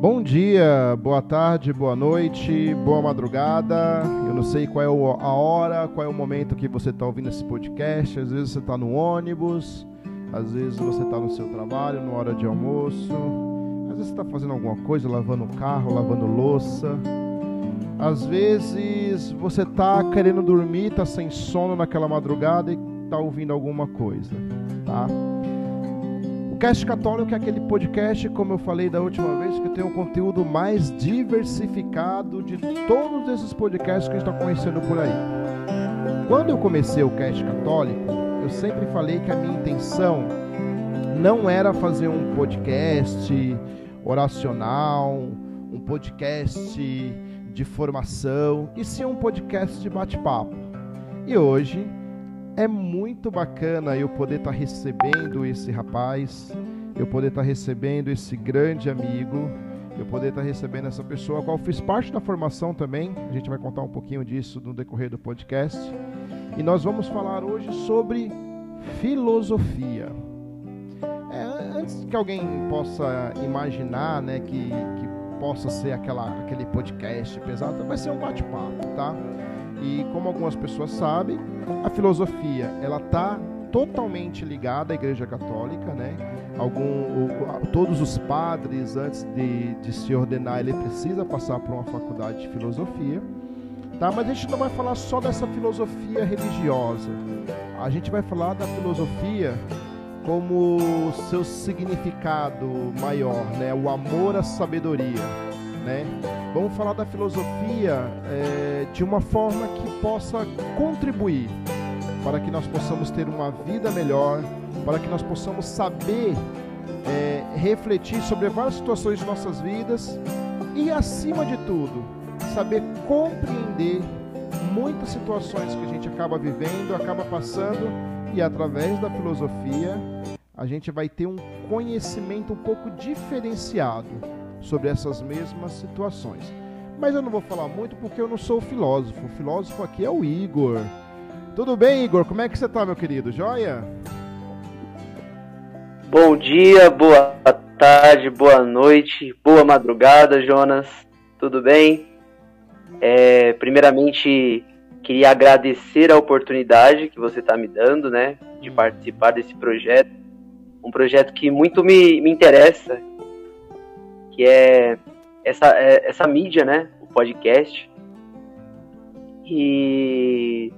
Bom dia, boa tarde, boa noite, boa madrugada. Eu não sei qual é a hora, qual é o momento que você está ouvindo esse podcast. Às vezes você está no ônibus, às vezes você está no seu trabalho, na hora de almoço, às vezes você está fazendo alguma coisa, lavando o carro, lavando louça. Às vezes você está querendo dormir, está sem sono naquela madrugada e está ouvindo alguma coisa, tá? Cast Católico é aquele podcast, como eu falei da última vez, que tem um conteúdo mais diversificado de todos esses podcasts que a gente está conhecendo por aí. Quando eu comecei o Cast Católico, eu sempre falei que a minha intenção não era fazer um podcast oracional, um podcast de formação, e sim um podcast de bate-papo. E hoje é muito bacana eu poder estar tá recebendo esse rapaz, eu poder estar tá recebendo esse grande amigo, eu poder estar tá recebendo essa pessoa, a qual fiz parte da formação também. A gente vai contar um pouquinho disso no decorrer do podcast. E nós vamos falar hoje sobre filosofia. É, antes que alguém possa imaginar, né, que, que possa ser aquela, aquele podcast pesado, vai ser um bate-papo, tá? E como algumas pessoas sabem, a filosofia ela está totalmente ligada à Igreja Católica, né? Algum, todos os padres antes de, de se ordenar ele precisa passar por uma faculdade de filosofia, tá? Mas a gente não vai falar só dessa filosofia religiosa. A gente vai falar da filosofia como seu significado maior, né? O amor à sabedoria, né? Vamos falar da filosofia é, de uma forma que possa contribuir para que nós possamos ter uma vida melhor, para que nós possamos saber é, refletir sobre várias situações de nossas vidas e, acima de tudo, saber compreender muitas situações que a gente acaba vivendo, acaba passando e através da filosofia a gente vai ter um conhecimento um pouco diferenciado sobre essas mesmas situações. Mas eu não vou falar muito porque eu não sou filósofo. O filósofo aqui é o Igor. Tudo bem, Igor? Como é que você está, meu querido? Joia? Bom dia, boa tarde, boa noite, boa madrugada, Jonas. Tudo bem? É, primeiramente, queria agradecer a oportunidade que você está me dando, né, de participar desse projeto. Um projeto que muito me, me interessa, que é essa, é, essa mídia, né? O podcast. E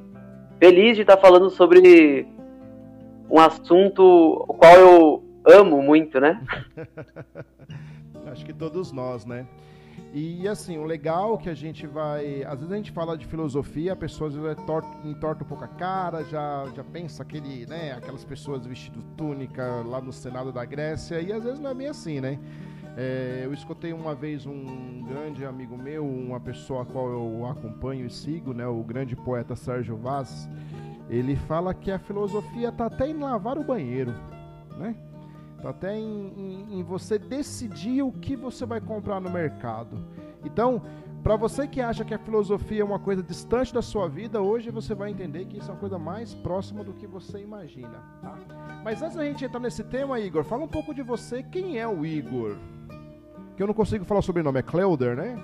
feliz de estar falando sobre um assunto o qual eu amo muito, né? Acho que todos nós, né? E assim, o legal que a gente vai. Às vezes a gente fala de filosofia, a pessoa às vezes entorta um pouco a cara, já, já pensa aquele, né, aquelas pessoas vestindo túnica lá no Senado da Grécia, e às vezes não é bem assim, né? É, eu escutei uma vez um grande amigo meu, uma pessoa a qual eu acompanho e sigo, né, o grande poeta Sérgio Vaz. Ele fala que a filosofia está até em lavar o banheiro, né? Está até em, em, em você decidir o que você vai comprar no mercado. Então, para você que acha que a filosofia é uma coisa distante da sua vida, hoje você vai entender que isso é uma coisa mais próxima do que você imagina. Tá? Mas antes da gente entrar nesse tema, Igor, fala um pouco de você. Quem é o Igor? Que eu não consigo falar o sobrenome, é Cleuder, né?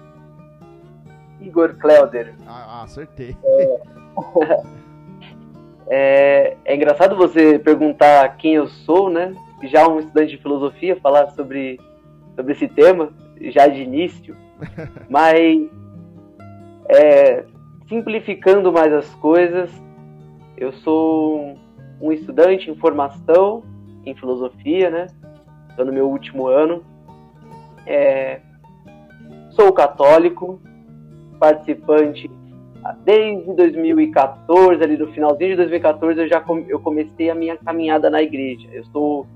Igor Cleuder. Ah, ah acertei. É... é, é engraçado você perguntar quem eu sou, né? Já um estudante de filosofia falar sobre, sobre esse tema, já de início. Mas, é, simplificando mais as coisas, eu sou um estudante em formação em filosofia, né? Estou no meu último ano é, sou católico, participante desde 2014, ali no finalzinho de 2014 eu já eu comecei a minha caminhada na igreja. Eu sou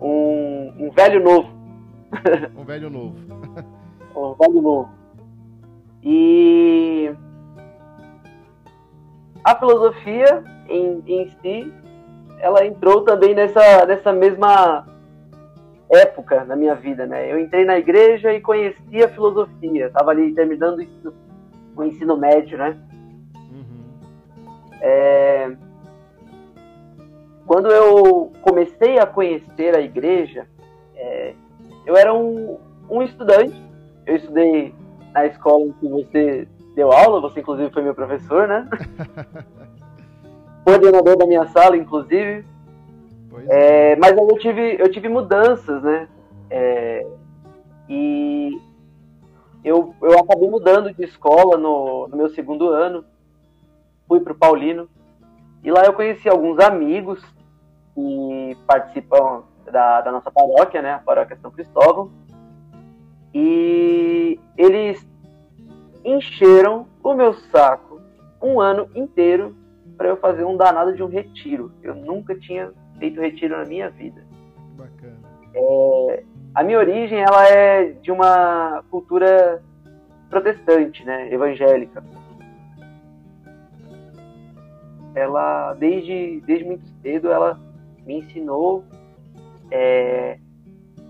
um, um velho novo. Um velho novo. um velho novo. E a filosofia em, em si, ela entrou também nessa, nessa mesma época na minha vida, né? Eu entrei na igreja e conheci a filosofia. Estava ali terminando o ensino, o ensino médio, né? Uhum. É... Quando eu comecei a conhecer a igreja, é... eu era um, um estudante eu estudei na escola que você deu aula, você inclusive foi meu professor, né? Coordenador da minha sala, inclusive. É, é. mas aí eu tive, eu tive mudanças, né? É, e eu, eu acabei mudando de escola no, no meu segundo ano. Fui para o Paulino. E lá eu conheci alguns amigos que participam da, da nossa paróquia, né? A paróquia São Cristóvão. E eles encheram o meu saco um ano inteiro para eu fazer um danado de um retiro. Eu nunca tinha feito retiro na minha vida. Bacana. É, a minha origem ela é de uma cultura protestante, né, evangélica. Ela desde desde muito cedo ela me ensinou é,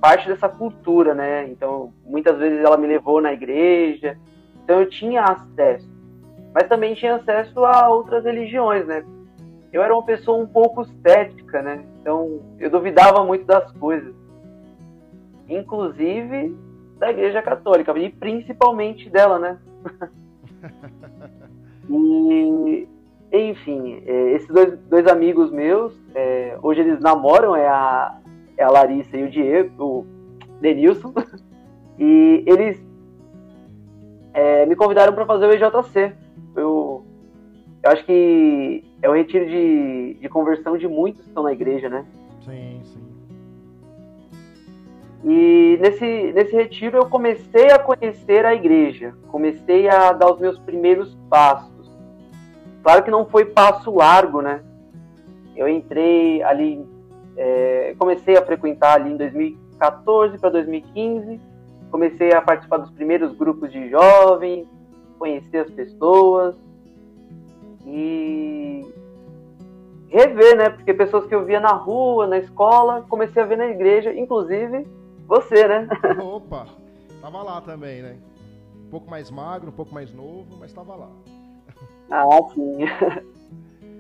parte dessa cultura, né? Então muitas vezes ela me levou na igreja, então eu tinha acesso, mas também tinha acesso a outras religiões, né? Eu era uma pessoa um pouco cética, né? Então eu duvidava muito das coisas, inclusive da Igreja Católica e principalmente dela, né? e enfim, é, esses dois, dois amigos meus, é, hoje eles namoram, é a, é a Larissa e o Diego, o Denilson, e eles é, me convidaram para fazer o EJC. Eu, eu acho que é um retiro de, de conversão de muitos que estão na igreja, né? Sim, sim. E nesse, nesse retiro eu comecei a conhecer a igreja, comecei a dar os meus primeiros passos. Claro que não foi passo largo, né? Eu entrei ali, é, comecei a frequentar ali em 2014 para 2015, comecei a participar dos primeiros grupos de jovens, conhecer as pessoas e rever, né? Porque pessoas que eu via na rua, na escola, comecei a ver na igreja, inclusive você, né? Opa, tava lá também, né? Um pouco mais magro, um pouco mais novo, mas tava lá. Ah, sim.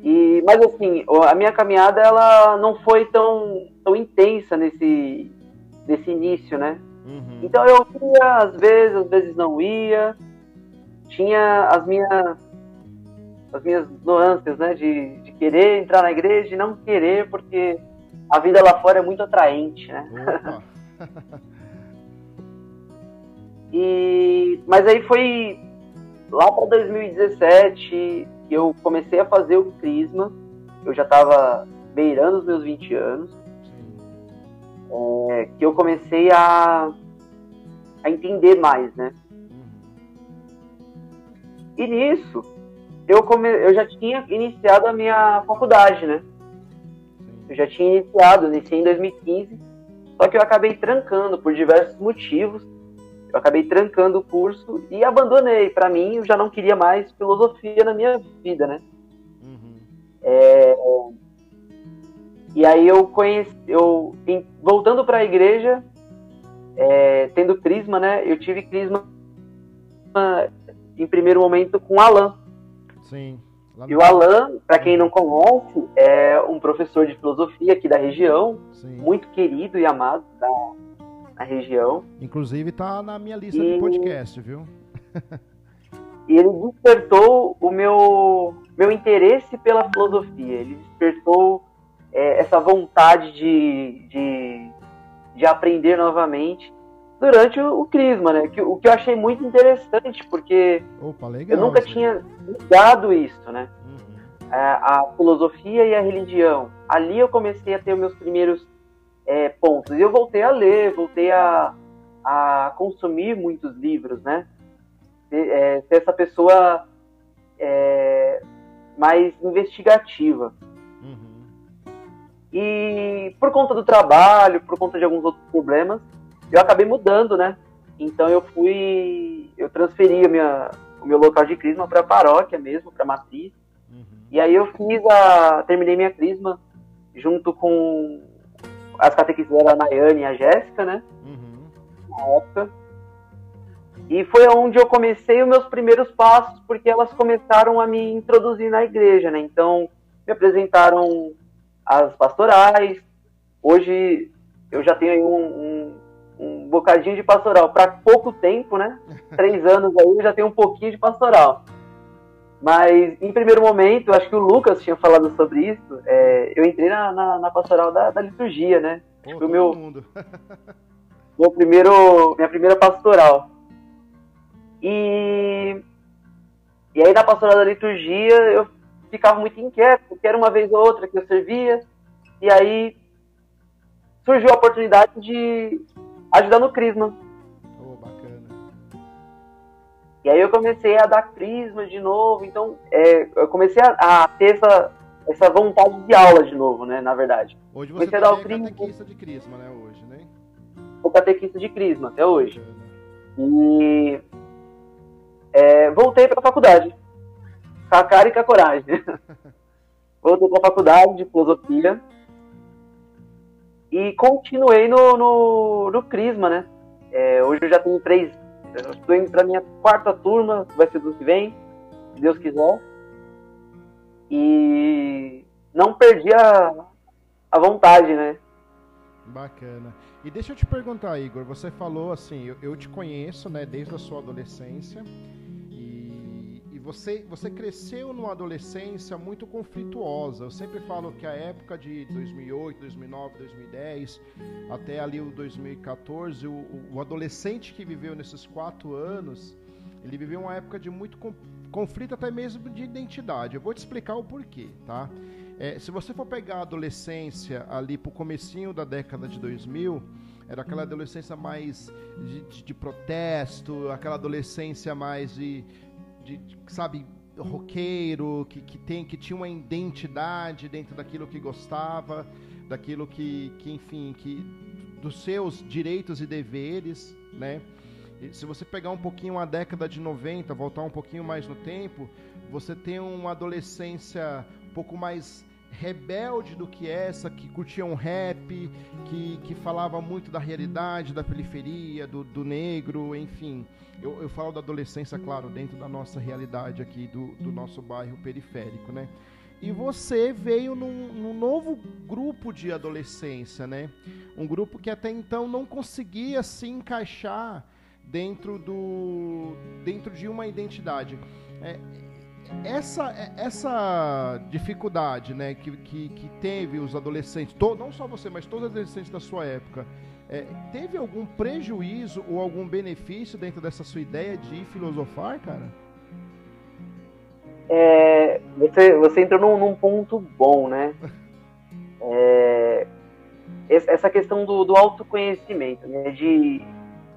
E, mas assim, a minha caminhada ela não foi tão, tão intensa nesse, nesse início, né? Uhum. Então eu ia às vezes, às vezes não ia. Tinha as minhas as minhas nuances, né? De, de querer entrar na igreja e não querer, porque a vida lá fora é muito atraente, né? e, mas aí foi lá para 2017 eu comecei a fazer o Crisma. Eu já estava beirando os meus 20 anos. É, que eu comecei a, a entender mais, né? E nisso, eu, come, eu já tinha iniciado a minha faculdade, né? Eu já tinha iniciado, iniciei em 2015, só que eu acabei trancando por diversos motivos eu acabei trancando o curso e abandonei. Para mim, eu já não queria mais filosofia na minha vida, né? Uhum. É... E aí eu conheci, eu voltando para a igreja, é, tendo crisma, né? Eu tive crisma em primeiro momento com Alan. Sim. E o Alan, para quem não conhece, é um professor de filosofia aqui da região, Sim. muito querido e amado da, na região. Inclusive tá na minha lista e... de podcast, viu? e ele despertou o meu, meu interesse pela filosofia. Ele despertou é, essa vontade de, de, de, aprender novamente durante o, o Crisma, né? Que, o que eu achei muito interessante, porque Opa, legal, eu nunca tinha ligado isso, né? Uhum. A, é, a filosofia e a religião. Ali eu comecei a ter os meus primeiros é, pontos. E eu voltei a ler, voltei a, a consumir muitos livros, né? Ser, é, ser essa pessoa é, mais investigativa. Uhum. E por conta do trabalho, por conta de alguns outros problemas, eu acabei mudando, né? Então eu fui, eu transferi minha, o meu local de crisma para a paróquia mesmo, para matriz. Uhum. E aí eu fiz a, terminei minha crisma junto com as catequistas a Nayane e a Jéssica, né? Uhum. Na época. E foi onde eu comecei os meus primeiros passos, porque elas começaram a me introduzir na igreja, né? Então, me apresentaram as pastorais. Hoje eu já tenho um, um, um bocadinho de pastoral para pouco tempo, né? Três anos aí eu já tenho um pouquinho de pastoral. Mas, em primeiro momento, acho que o Lucas tinha falado sobre isso. É, eu entrei na, na, na pastoral da, da, liturgia, né? Pô, foi meu, mundo. meu primeiro, minha primeira pastoral. E, e aí, na pastoral da liturgia, eu ficava muito inquieto, porque era uma vez ou outra que eu servia. E aí, surgiu a oportunidade de ajudar no Crisma. E aí eu comecei a dar crisma de novo, então é, eu comecei a, a, ter essa, essa vontade de aula de novo, né, na verdade. Hoje você comecei a dar o crisma, catequista de crisma, né, hoje, né? Sou catequista de crisma até hoje. E é, voltei para a faculdade, com a cara e com a coragem. voltei para a faculdade de filosofia e continuei no, no, no crisma, né? É, hoje eu já tenho três Estou indo para minha quarta turma, vai ser do que vem, se Deus quiser. E não perdi a, a vontade, né? Bacana. E deixa eu te perguntar, Igor, você falou assim, eu, eu te conheço, né, desde a sua adolescência você, você cresceu numa adolescência muito conflituosa. Eu sempre falo que a época de 2008, 2009, 2010, até ali o 2014, o, o adolescente que viveu nesses quatro anos, ele viveu uma época de muito conflito, até mesmo de identidade. Eu vou te explicar o porquê, tá? É, se você for pegar a adolescência ali pro comecinho da década de 2000, era aquela adolescência mais de, de, de protesto, aquela adolescência mais de de, sabe, roqueiro, que, que, tem, que tinha uma identidade dentro daquilo que gostava, daquilo que, que enfim, que dos seus direitos e deveres, né? E se você pegar um pouquinho a década de 90, voltar um pouquinho mais no tempo, você tem uma adolescência um pouco mais rebelde do que essa, que curtia um rap, que, que falava muito da realidade, da periferia, do, do negro, enfim. Eu, eu falo da adolescência, claro, dentro da nossa realidade aqui, do, do nosso bairro periférico, né? E você veio num, num, novo grupo de adolescência, né? Um grupo que até então não conseguia se encaixar dentro do dentro de uma identidade. É, essa, essa dificuldade né, que, que, que teve os adolescentes, to, não só você, mas todos os adolescentes da sua época, é, teve algum prejuízo ou algum benefício dentro dessa sua ideia de filosofar, cara? É, você, você entrou num, num ponto bom, né? É, essa questão do, do autoconhecimento, né? De,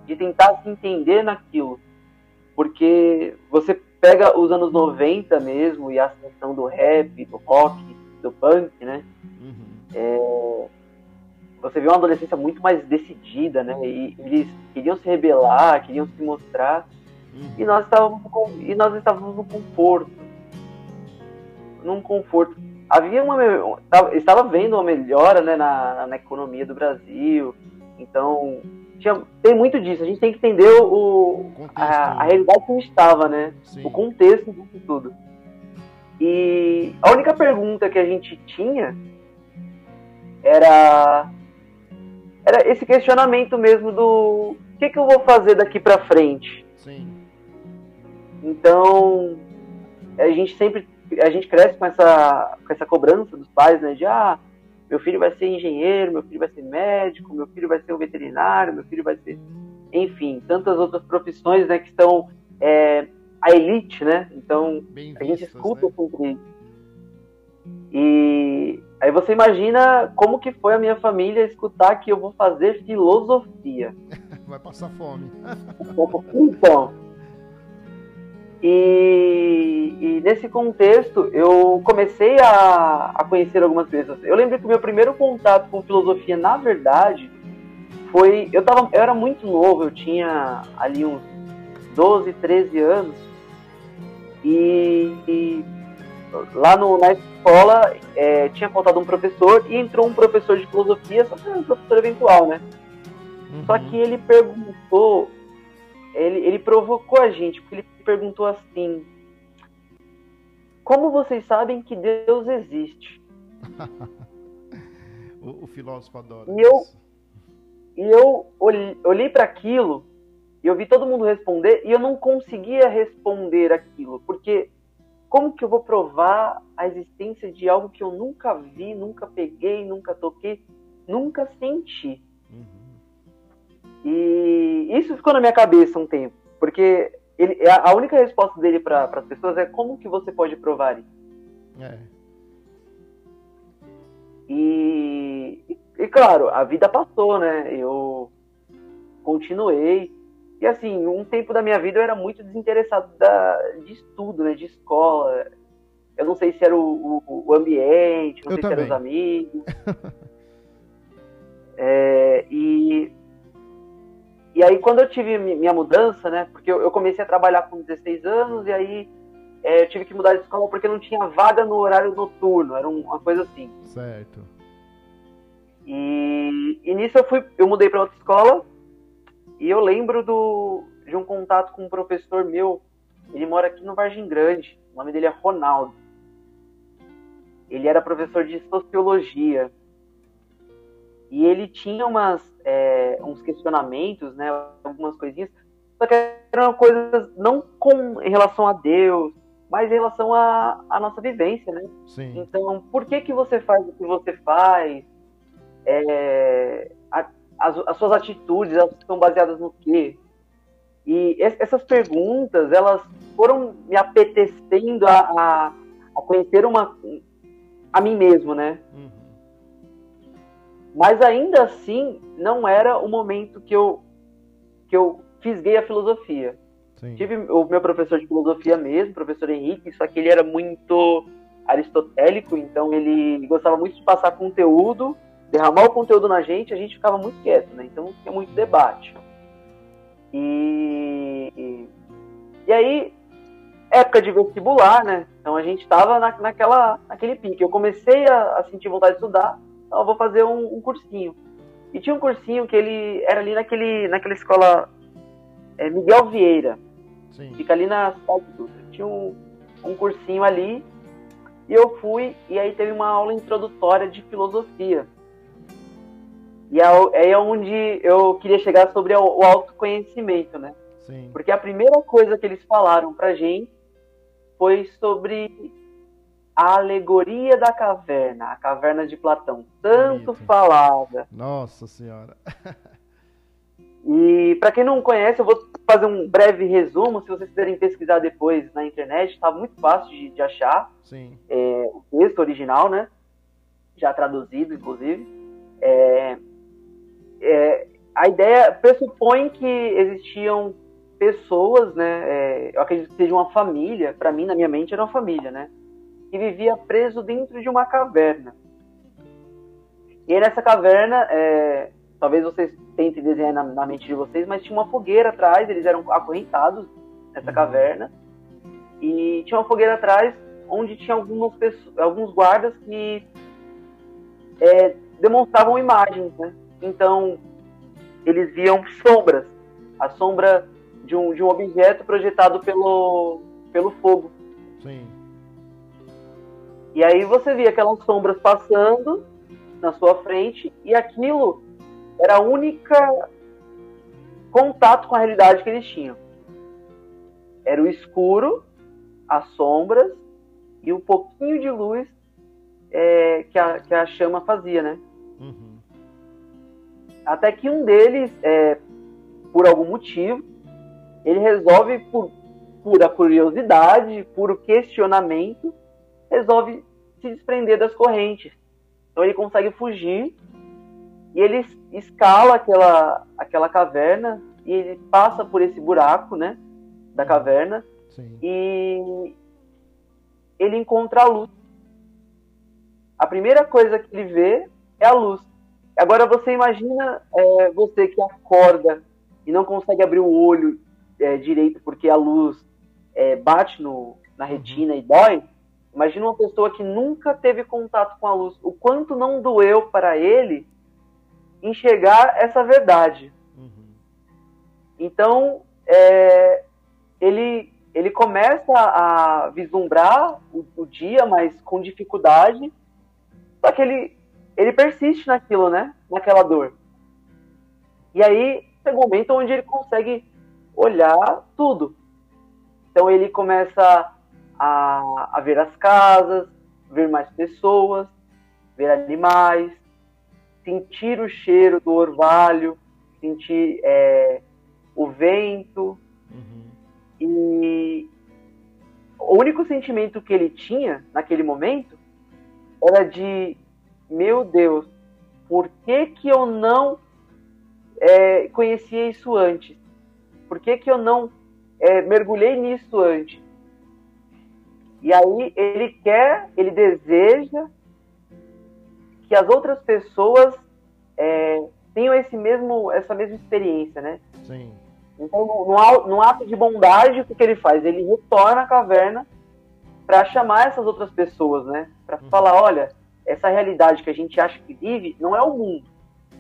de tentar se entender naquilo. Porque você pega os anos 90 mesmo e a ascensão do rap, do rock, do punk, né? Uhum. É, você vê uma adolescência muito mais decidida, né? E eles queriam se rebelar, queriam se mostrar. Uhum. E nós estávamos e nós estávamos no conforto. Num conforto. Havia uma estava vendo uma melhora, né, na, na economia do Brasil. Então, tinha, tem muito disso. A gente tem que entender o, o a, a, realidade que estava, né? Sim. O contexto disso tudo. E a única pergunta que a gente tinha era era esse questionamento mesmo do o que, que eu vou fazer daqui para frente. Sim. Então a gente sempre a gente cresce com essa com essa cobrança dos pais, né? De ah meu filho vai ser engenheiro, meu filho vai ser médico, meu filho vai ser um veterinário, meu filho vai ser, enfim, tantas outras profissões, né, que estão é, a elite, né? Então Bem a gente escuta né? sobre isso. E aí você imagina como que foi a minha família escutar que eu vou fazer filosofia. Vai passar fome. então, e, e, nesse contexto, eu comecei a, a, conhecer algumas pessoas. Eu lembro que o meu primeiro contato com filosofia, na verdade, foi. Eu, tava, eu era muito novo, eu tinha ali uns 12, 13 anos. E, e lá no, na escola é, tinha faltado um professor e entrou um professor de filosofia, só que era um professor eventual, né? Uhum. Só que ele perguntou, ele, ele provocou a gente, porque ele perguntou assim: Como vocês sabem que Deus existe? o, o, filósofo adora. E eu, e eu olhei para aquilo e eu vi todo mundo responder e eu não conseguia responder aquilo, porque como que eu vou provar a existência de algo que eu nunca vi, nunca peguei, nunca toquei, nunca senti? Uhum. E isso ficou na minha cabeça um tempo, porque ele, a única resposta dele para as pessoas é como que você pode provar isso? É. E, e, e, claro, a vida passou, né? Eu continuei. E assim, um tempo da minha vida eu era muito desinteressado da, de estudo, né? De escola. Eu não sei se era o, o, o ambiente, não eu sei também. se eram os amigos. é, e, e aí quando eu tive minha mudança, né? Porque eu, comecei a trabalhar com 16 anos e aí é, eu tive que mudar de escola porque não tinha vaga no horário noturno, era uma coisa assim. Certo. E, e nisso eu fui, eu mudei para outra escola e eu lembro do, de um contato com um professor meu. Ele mora aqui no Vargem Grande. O nome dele é Ronaldo. Ele era professor de sociologia e ele tinha umas, é, uns questionamentos, né, algumas coisinhas, só que eram coisas não com em relação a Deus, mas em relação à, à nossa vivência, né? Sim. Então, por que que você faz o que você faz? É, a, as, as, suas atitudes, elas estão baseadas no quê? E essas perguntas, elas foram me apetecendo a, a, a conhecer uma, a mim mesmo, né? Uhum. Mas ainda assim, não era o momento que eu, que eu fisguei a filosofia. Sim. Tive o meu professor de filosofia mesmo, professor Henrique, só que ele era muito aristotélico, então ele gostava muito de passar conteúdo, derramar o conteúdo na gente, a gente ficava muito quieto, né? Então não tinha muito debate. E, e, e aí, época de vestibular, né? Então a gente estava na, naquela, naquele pique. Eu comecei a, a, sentir vontade de estudar, eu vou fazer um, um, cursinho. E tinha um cursinho que ele era ali naquele, naquela escola é, Miguel Vieira. Sim. Fica ali na cidade. Tinha um, um cursinho ali e eu fui e aí teve uma aula introdutória de filosofia. E é, é onde eu queria chegar sobre o autoconhecimento, né? Sim. Porque a primeira coisa que eles falaram pra gente foi sobre a alegoria da caverna, a caverna de Platão, tanto Bonito. falada. Nossa Senhora. E para quem não conhece, eu vou fazer um breve resumo. Se vocês quiserem pesquisar depois na internet, está muito fácil de, de achar é, o texto original, né? Já traduzido, inclusive. É, é, a ideia pressupõe que existiam pessoas, né? É, eu acredito que seja uma família. Para mim, na minha mente, era uma família, né? Que vivia preso dentro de uma caverna. E nessa caverna, é, talvez vocês tentem desenhar na, na, mente de vocês, mas tinha uma fogueira atrás, eles eram acorrentados nessa caverna, e tinha uma fogueira atrás onde tinha algumas pessoas, alguns guardas que é, demonstravam imagens, né? Então, eles viam sombras, a sombra de um, de um objeto projetado pelo, pelo fogo. Sim. E aí você via aquelas sombras passando na sua frente e aquilo era a única contato com a realidade que eles tinham. Era o escuro, as sombras e um pouquinho de luz é, que, a, que a chama fazia, né? Uhum. Até que um deles, é, por algum motivo, ele resolve, por pura curiosidade, puro questionamento, resolve se desprender das correntes. Então ele consegue fugir e ele escala aquela, aquela caverna e ele passa por esse buraco, né? Da caverna. Sim. E ele encontra a luz. A primeira coisa que ele vê é a luz. Agora você imagina é, você que acorda e não consegue abrir o olho é, direito porque a luz é, bate no, na retina uhum. e dói. Imagina uma pessoa que nunca teve contato com a luz. O quanto não doeu para ele enxergar essa verdade. Uhum. Então, é, ele, ele começa a vislumbrar o, o, dia, mas com dificuldade, só que ele, ele persiste naquilo, né? Naquela dor. E aí chega um momento onde ele consegue olhar tudo. Então ele começa a, a ver as casas, ver mais pessoas, ver animais, sentir o cheiro do orvalho, sentir é, o vento. Uhum. E o único sentimento que ele tinha naquele momento era de: meu Deus, por que, que eu não é, conhecia isso antes? Por que, que eu não é, mergulhei nisso antes? E aí ele quer, ele deseja que as outras pessoas é, tenham esse mesmo, essa mesma experiência, né? Sim. Então, no, no ato de bondade, o que, que ele faz? Ele retorna à caverna para chamar essas outras pessoas, né? Para uhum. falar, olha, essa realidade que a gente acha que vive não é o mundo.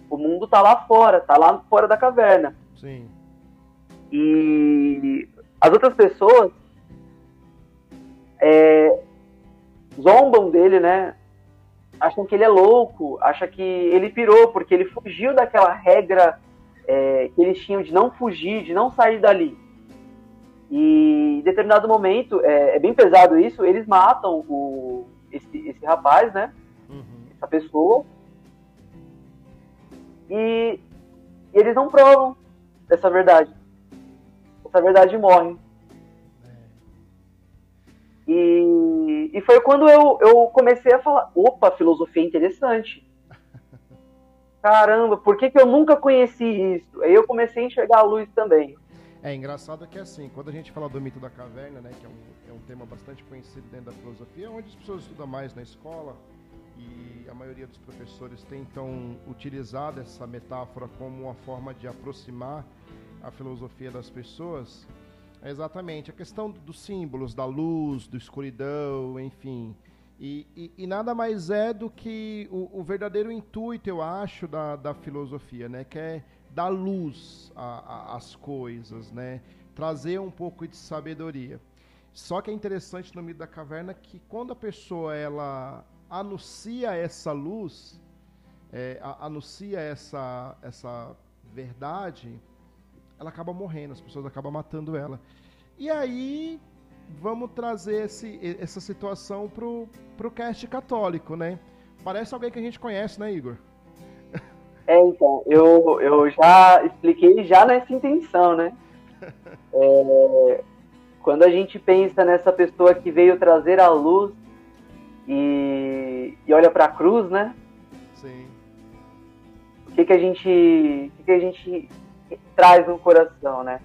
O mundo está lá fora, está lá fora da caverna. Sim. E as outras pessoas é, zombam dele, né? Acham que ele é louco, acham que ele pirou, porque ele fugiu daquela regra é, que eles tinham de não fugir, de não sair dali. E em determinado momento, é, é bem pesado isso, eles matam o, esse, esse rapaz, né? Uhum. Essa pessoa. E, e eles não provam essa verdade. Essa verdade morre. E, e foi quando eu, eu comecei a falar: opa, filosofia é interessante. Caramba, por que, que eu nunca conheci isso? Aí eu comecei a enxergar a luz também. É engraçado que assim, quando a gente fala do mito da caverna, né, que é um, é um tema bastante conhecido dentro da filosofia, é onde as pessoas estudam mais na escola e a maioria dos professores tentam utilizar essa metáfora como uma forma de aproximar a filosofia das pessoas. Exatamente, a questão dos símbolos, da luz, da escuridão, enfim. E, e, e nada mais é do que o, o, verdadeiro intuito, eu acho, da, da filosofia, né? Que é dar luz às coisas, né? Trazer um pouco de sabedoria. Só que é interessante no mito da caverna que quando a pessoa ela anuncia essa luz, é, a, anuncia essa, essa verdade, ela acaba morrendo, as pessoas acabam matando ela. E aí vamos trazer esse, essa situação pro, pro cast católico, né? Parece alguém que a gente conhece, né, Igor? É, então, eu, eu já expliquei já nessa intenção, né? É, quando a gente pensa nessa pessoa que veio trazer a luz e, e olha para a cruz, né? Sim. O que que a gente, o que que a gente traz no coração, né?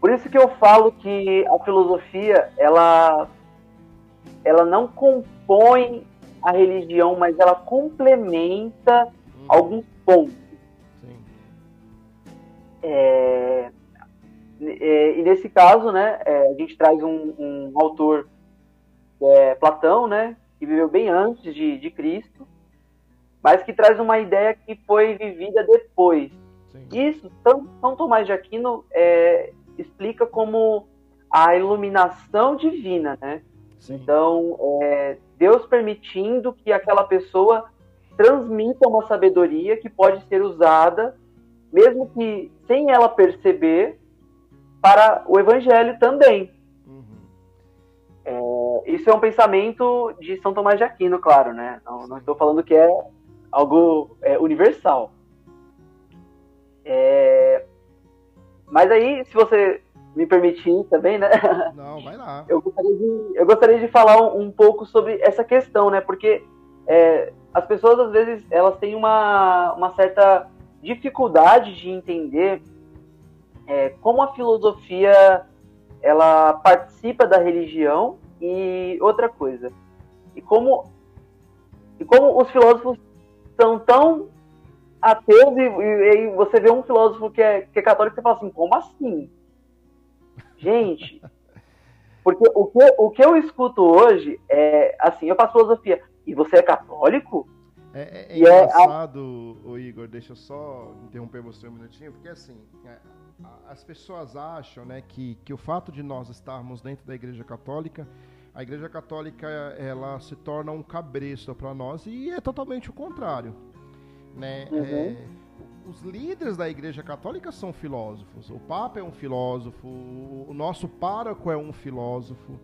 Por isso que eu falo que a filosofia, ela, ela não compõe a religião, mas ela complementa hum. alguns pontos. Sim. É, é, e nesse caso, né, é, a gente traz um, um autor, é, Platão, né, que viveu bem antes de, de Cristo, mas que traz uma ideia que foi vivida depois. Sim. Isso, São, São Tomás de Aquino é, explica como a iluminação divina, né? Sim. Então, é, Deus permitindo que aquela pessoa transmita uma sabedoria que pode ser usada, mesmo que sem ela perceber, para o Evangelho também. Uhum. É, isso é um pensamento de São Tomás de Aquino, claro, né? Não, não estou falando que é algo é, universal. É... Mas aí, se você me permitir também, né? Não, vai lá. Eu gostaria de, eu gostaria de falar um, um pouco sobre essa questão, né? Porque é, as pessoas, às vezes, elas têm uma, uma certa dificuldade de entender é, como a filosofia ela participa da religião e outra coisa. E como, e como os filósofos são tão ateus e, e, e, você vê um filósofo que é, que é católico e você fala assim, como assim? Gente, porque o que, o que eu escuto hoje é assim, eu faço filosofia, e você é católico? É, é, é engraçado, é a... Igor, deixa eu só interromper você um minutinho, porque assim, é, as pessoas acham né, que, que o fato de nós estarmos dentro da Igreja Católica, a Igreja Católica ela se torna um cabresto para nós e é totalmente o contrário. Né? Uhum. É, os líderes da Igreja Católica são filósofos. O Papa é um filósofo, o nosso pároco é um filósofo.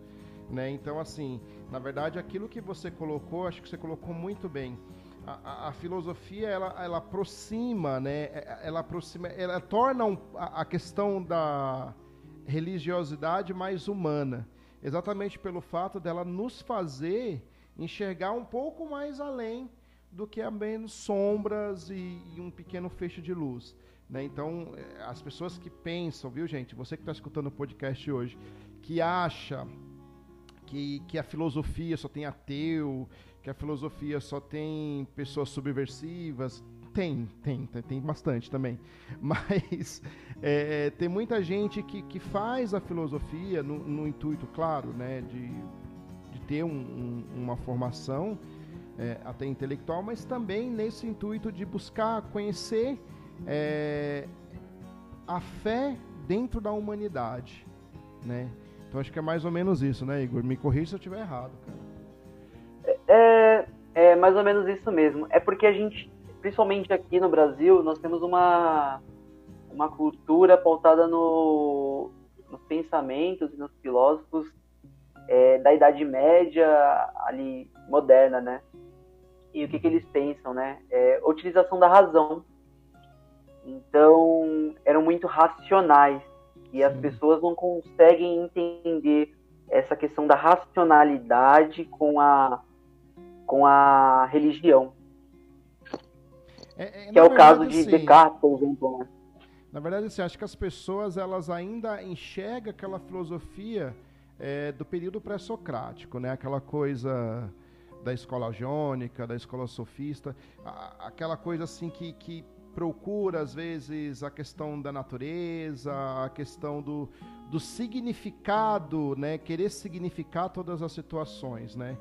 Né? Então, assim, na verdade, aquilo que você colocou, acho que você colocou muito bem. A, a, a filosofia ela, ela aproxima, né? Ela aproxima, ela torna um, a, a questão da religiosidade mais humana, exatamente pelo fato dela nos fazer enxergar um pouco mais além do que apenas sombras e, e, um pequeno fecho de luz. Né? Então, eh, as pessoas que pensam, viu, gente? Você que está escutando o podcast hoje, que acha que, que a filosofia só tem ateu, que a filosofia só tem pessoas subversivas. Tem, tem, tem, tem bastante também. Mas é, tem muita gente que, que faz a filosofia no, no intuito, claro, né, de, de ter um, um, uma formação é, até intelectual, mas também nesse intuito de buscar conhecer é, a fé dentro da humanidade, né? Então acho que é mais ou menos isso, né, Igor? Me corrija se eu estiver errado, cara. É, é mais ou menos isso mesmo. É porque a gente, principalmente aqui no Brasil, nós temos uma, uma cultura pautada no, nos pensamentos e nos filósofos é, da Idade Média ali moderna, né? E o que, que eles pensam, né? É, utilização da razão. Então, eram muito racionais. E as pessoas não conseguem entender essa questão da racionalidade com a, com a religião. É, é, que é o verdade, caso de sim. Descartes, por exemplo. Né? Na verdade, assim, acho que as pessoas elas ainda enxergam aquela filosofia é, do período pré-socrático, né? aquela coisa da escola jônica, da escola sofista, aquela coisa assim que, que procura, às vezes, a questão da natureza, a questão do, do significado, né? Querer significar todas as situações, né?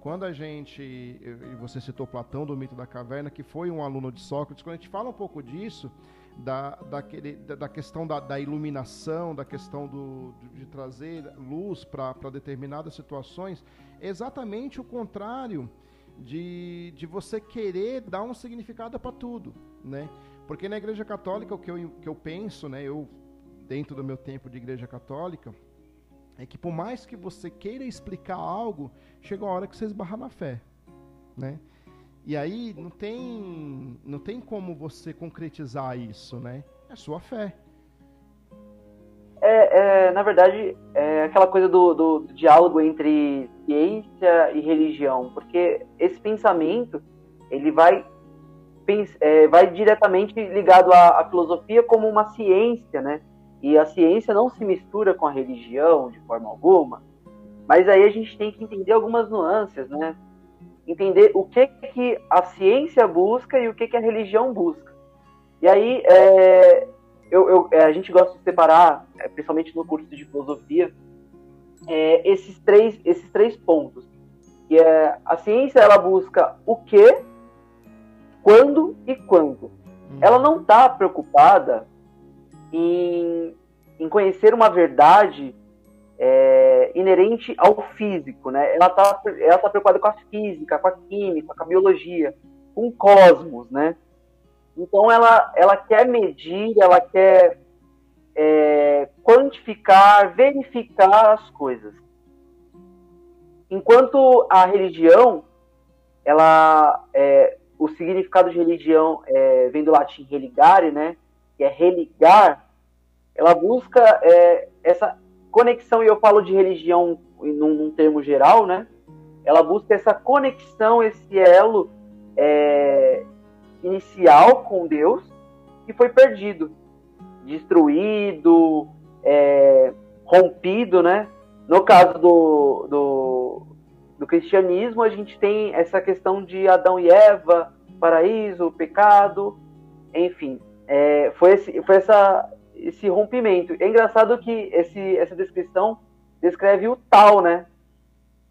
Quando a gente, e você citou Platão do mito da caverna, que foi um aluno de Sócrates, quando a gente fala um pouco disso, da, daquele, da questão da, da iluminação, da questão do, de trazer luz para determinadas situações, exatamente o contrário de, de você querer dar um significado para tudo, né? Porque na Igreja Católica o que eu, que eu penso, né? Eu dentro do meu tempo de Igreja Católica é que por mais que você queira explicar algo, chega a hora que você esbarra na fé, né? E aí não tem não tem como você concretizar isso, né? É sua fé. É, é, na verdade, é aquela coisa do, do, do, diálogo entre ciência e religião, porque esse pensamento ele vai, é, vai diretamente ligado à, à, filosofia como uma ciência, né? E a ciência não se mistura com a religião de forma alguma, mas aí a gente tem que entender algumas nuances, né? Entender o que, que a ciência busca e o que, que a religião busca. E aí, é, eu, eu, é, a gente gosta de separar, é, principalmente no curso de filosofia, é, esses, três, esses três pontos. Que é, a ciência ela busca o que, quando e quando. Hum. Ela não está preocupada em, em conhecer uma verdade é, inerente ao físico, né? Ela está ela tá preocupada com a física, com a química, com a biologia, com o cosmos, né? Então ela, ela quer medir, ela quer é, quantificar, verificar as coisas. Enquanto a religião, ela, é, o significado de religião é, vem do latim religare, né? Que é religar. Ela busca é, essa conexão, e eu falo de religião num, num, termo geral, né? Ela busca essa conexão, esse elo é, inicial com Deus que foi perdido, destruído, é, rompido, né? No caso do, do, do, cristianismo, a gente tem essa questão de Adão e Eva, paraíso, pecado, enfim, é, foi, esse, foi essa, esse rompimento. É engraçado que esse, essa descrição descreve o tal, né?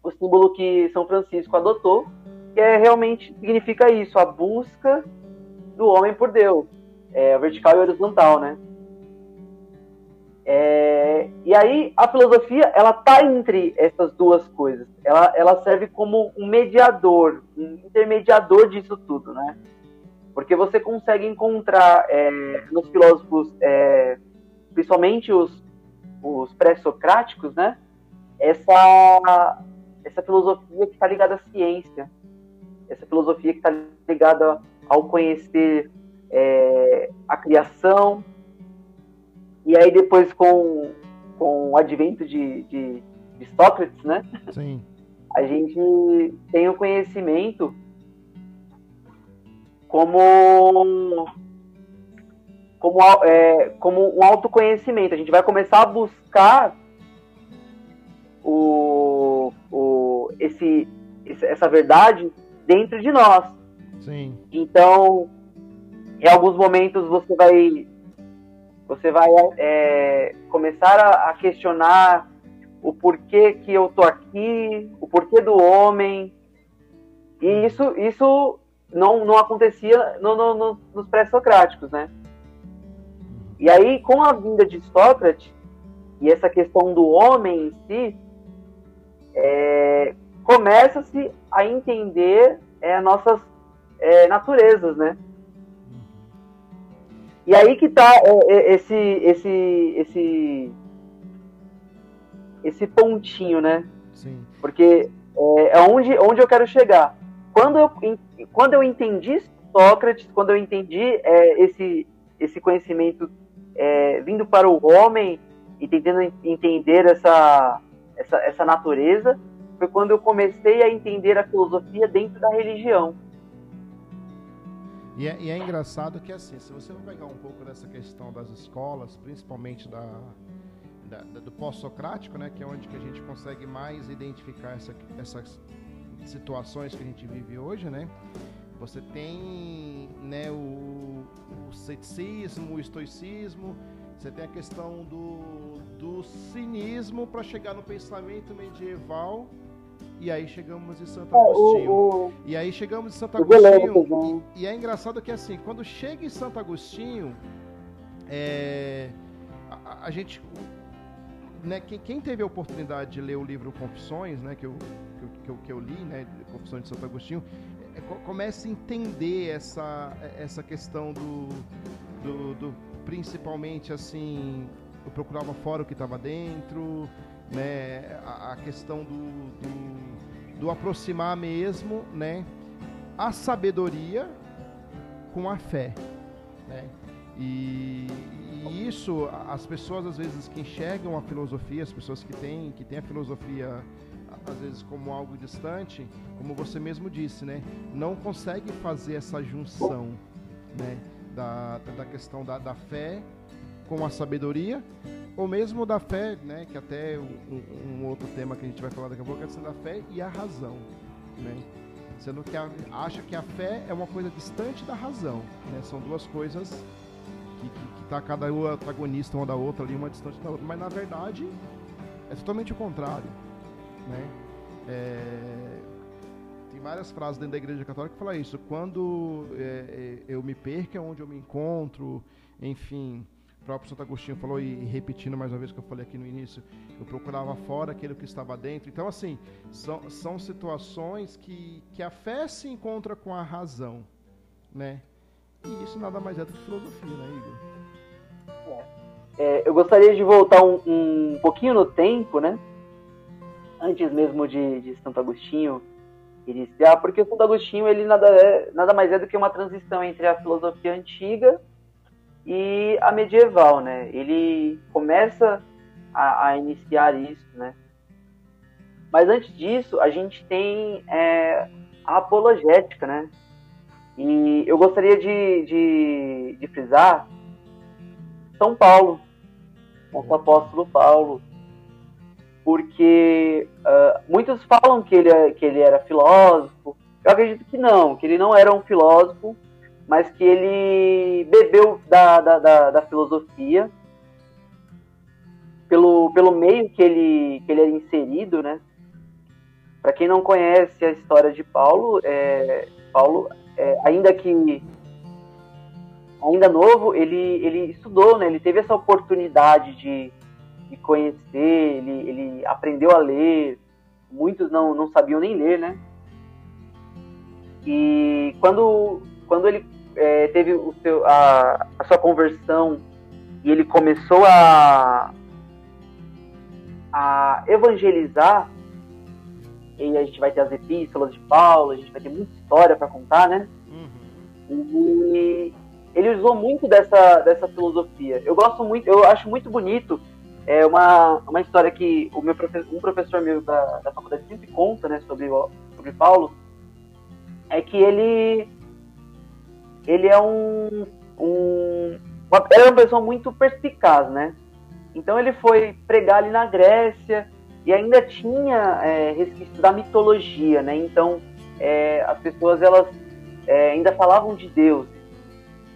O símbolo que São Francisco adotou, que é realmente significa isso, a busca do homem por Deus, é, vertical e horizontal, né? É, e aí a filosofia ela tá entre essas duas coisas. Ela, ela serve como um mediador, um intermediador disso tudo, né? Porque você consegue encontrar é, nos filósofos, é, principalmente os, os pré-socráticos, né? Essa, essa filosofia que está ligada à ciência, essa filosofia que está ligada ao conhecer é, a criação, e aí depois com, com o advento de, de, de Sócrates, né? Sim. A gente tem o conhecimento como como, é, como um autoconhecimento. A gente vai começar a buscar o, o, esse, essa verdade dentro de nós. Sim. Então, em alguns momentos você vai você vai é, começar a, a, questionar o porquê que eu tô aqui, o porquê do homem. E isso, isso não, não acontecia no, no, no, nos pré-socráticos, né? E aí, com a vinda de Sócrates, e essa questão do homem em si, é, começa-se a entender é, nossas é, naturezas, né? E aí que está é, é, esse, esse, esse, esse pontinho, né? Sim. Porque é, é onde, onde eu quero chegar. Quando eu, quando eu entendi Sócrates, quando eu entendi é, esse, esse conhecimento é, vindo para o homem e tentando entender essa, essa, essa natureza, foi quando eu comecei a entender a filosofia dentro da religião. E é, e é, engraçado que assim, se você for pegar um pouco dessa questão das escolas, principalmente da, da, do pós-socrático, né, que é onde que a gente consegue mais identificar essa, essas situações que a gente vive hoje, né? Você tem né, o, o ceticismo, o estoicismo, você tem a questão do, do cinismo para chegar no pensamento medieval e aí chegamos em Santo Agostinho. O, o, e aí chegamos em Santo Agostinho. E, e, é engraçado que assim, quando chega em Santo Agostinho, é, a, a, gente. Né, quem, quem, teve a oportunidade de ler o livro Confissões, né, que, eu, que, eu, que eu li, né, Confissões de Santo Agostinho, é, começa a entender essa, essa questão do, do, do principalmente assim, eu procurava fora o que estava dentro, né, a, a questão do, do, do, aproximar mesmo, né, a sabedoria com a fé, né, e, e, isso as pessoas às vezes que enxergam a filosofia, as pessoas que têm que têm a filosofia às vezes como algo distante, como você mesmo disse, né, não consegue fazer essa junção, né, da, da questão da, da fé com a sabedoria, ou mesmo da fé, né, que até um, um, outro tema que a gente vai falar daqui a pouco, é da fé e a razão, né? Sendo que a, acha que a fé é uma coisa distante da razão, né? São duas coisas que, que, que tá cada uma antagonista uma da outra ali, uma distante da outra, mas na verdade é totalmente o contrário, né? É, tem várias frases dentro da Igreja Católica que falam isso. Quando é, é eu me perco é onde eu me encontro, enfim o próprio Santo Agostinho falou, e repetindo mais uma vez que eu falei aqui no início, eu procurava fora aquilo que estava dentro. Então, assim, são, são situações que, que a fé se encontra com a razão, né? E isso nada mais é do que filosofia, né, Igor? É, eu gostaria de voltar um, um pouquinho no tempo, né? Antes mesmo de, de Santo Agostinho iniciar, porque Santo Agostinho ele nada, é, nada mais é do que uma transição entre a filosofia antiga e a medieval, né? Ele começa a, a iniciar isso, né? Mas antes disso, a gente tem é, a apologética, né? E eu gostaria de, de, de frisar São Paulo, nosso apóstolo Paulo, porque uh, muitos falam que ele, é, que ele era filósofo. Eu acredito que não, que ele não era um filósofo, mas que ele bebeu da, da, da, da filosofia pelo, pelo meio que ele, que ele era inserido, né? Para quem não conhece a história de Paulo, é, Paulo, é, ainda que ainda novo, ele, ele estudou, né? Ele teve essa oportunidade de, de conhecer, ele, ele aprendeu a ler. Muitos não, não sabiam nem ler, né? E quando, quando ele é, teve o seu, a, a sua conversão e ele começou a, a evangelizar, e a gente vai ter as epístolas de Paulo, a gente vai ter muita história para contar, né? Uhum. E ele usou muito dessa, dessa filosofia. Eu gosto muito, eu acho muito bonito é uma, uma história que o meu um professor meu da, da faculdade sempre conta, né, sobre, sobre Paulo, é que ele ele é um, um uma, era uma pessoa muito perspicaz, né? Então ele foi pregar ali na Grécia e ainda tinha é, resquício da mitologia, né? Então é, as pessoas elas é, ainda falavam de Deus.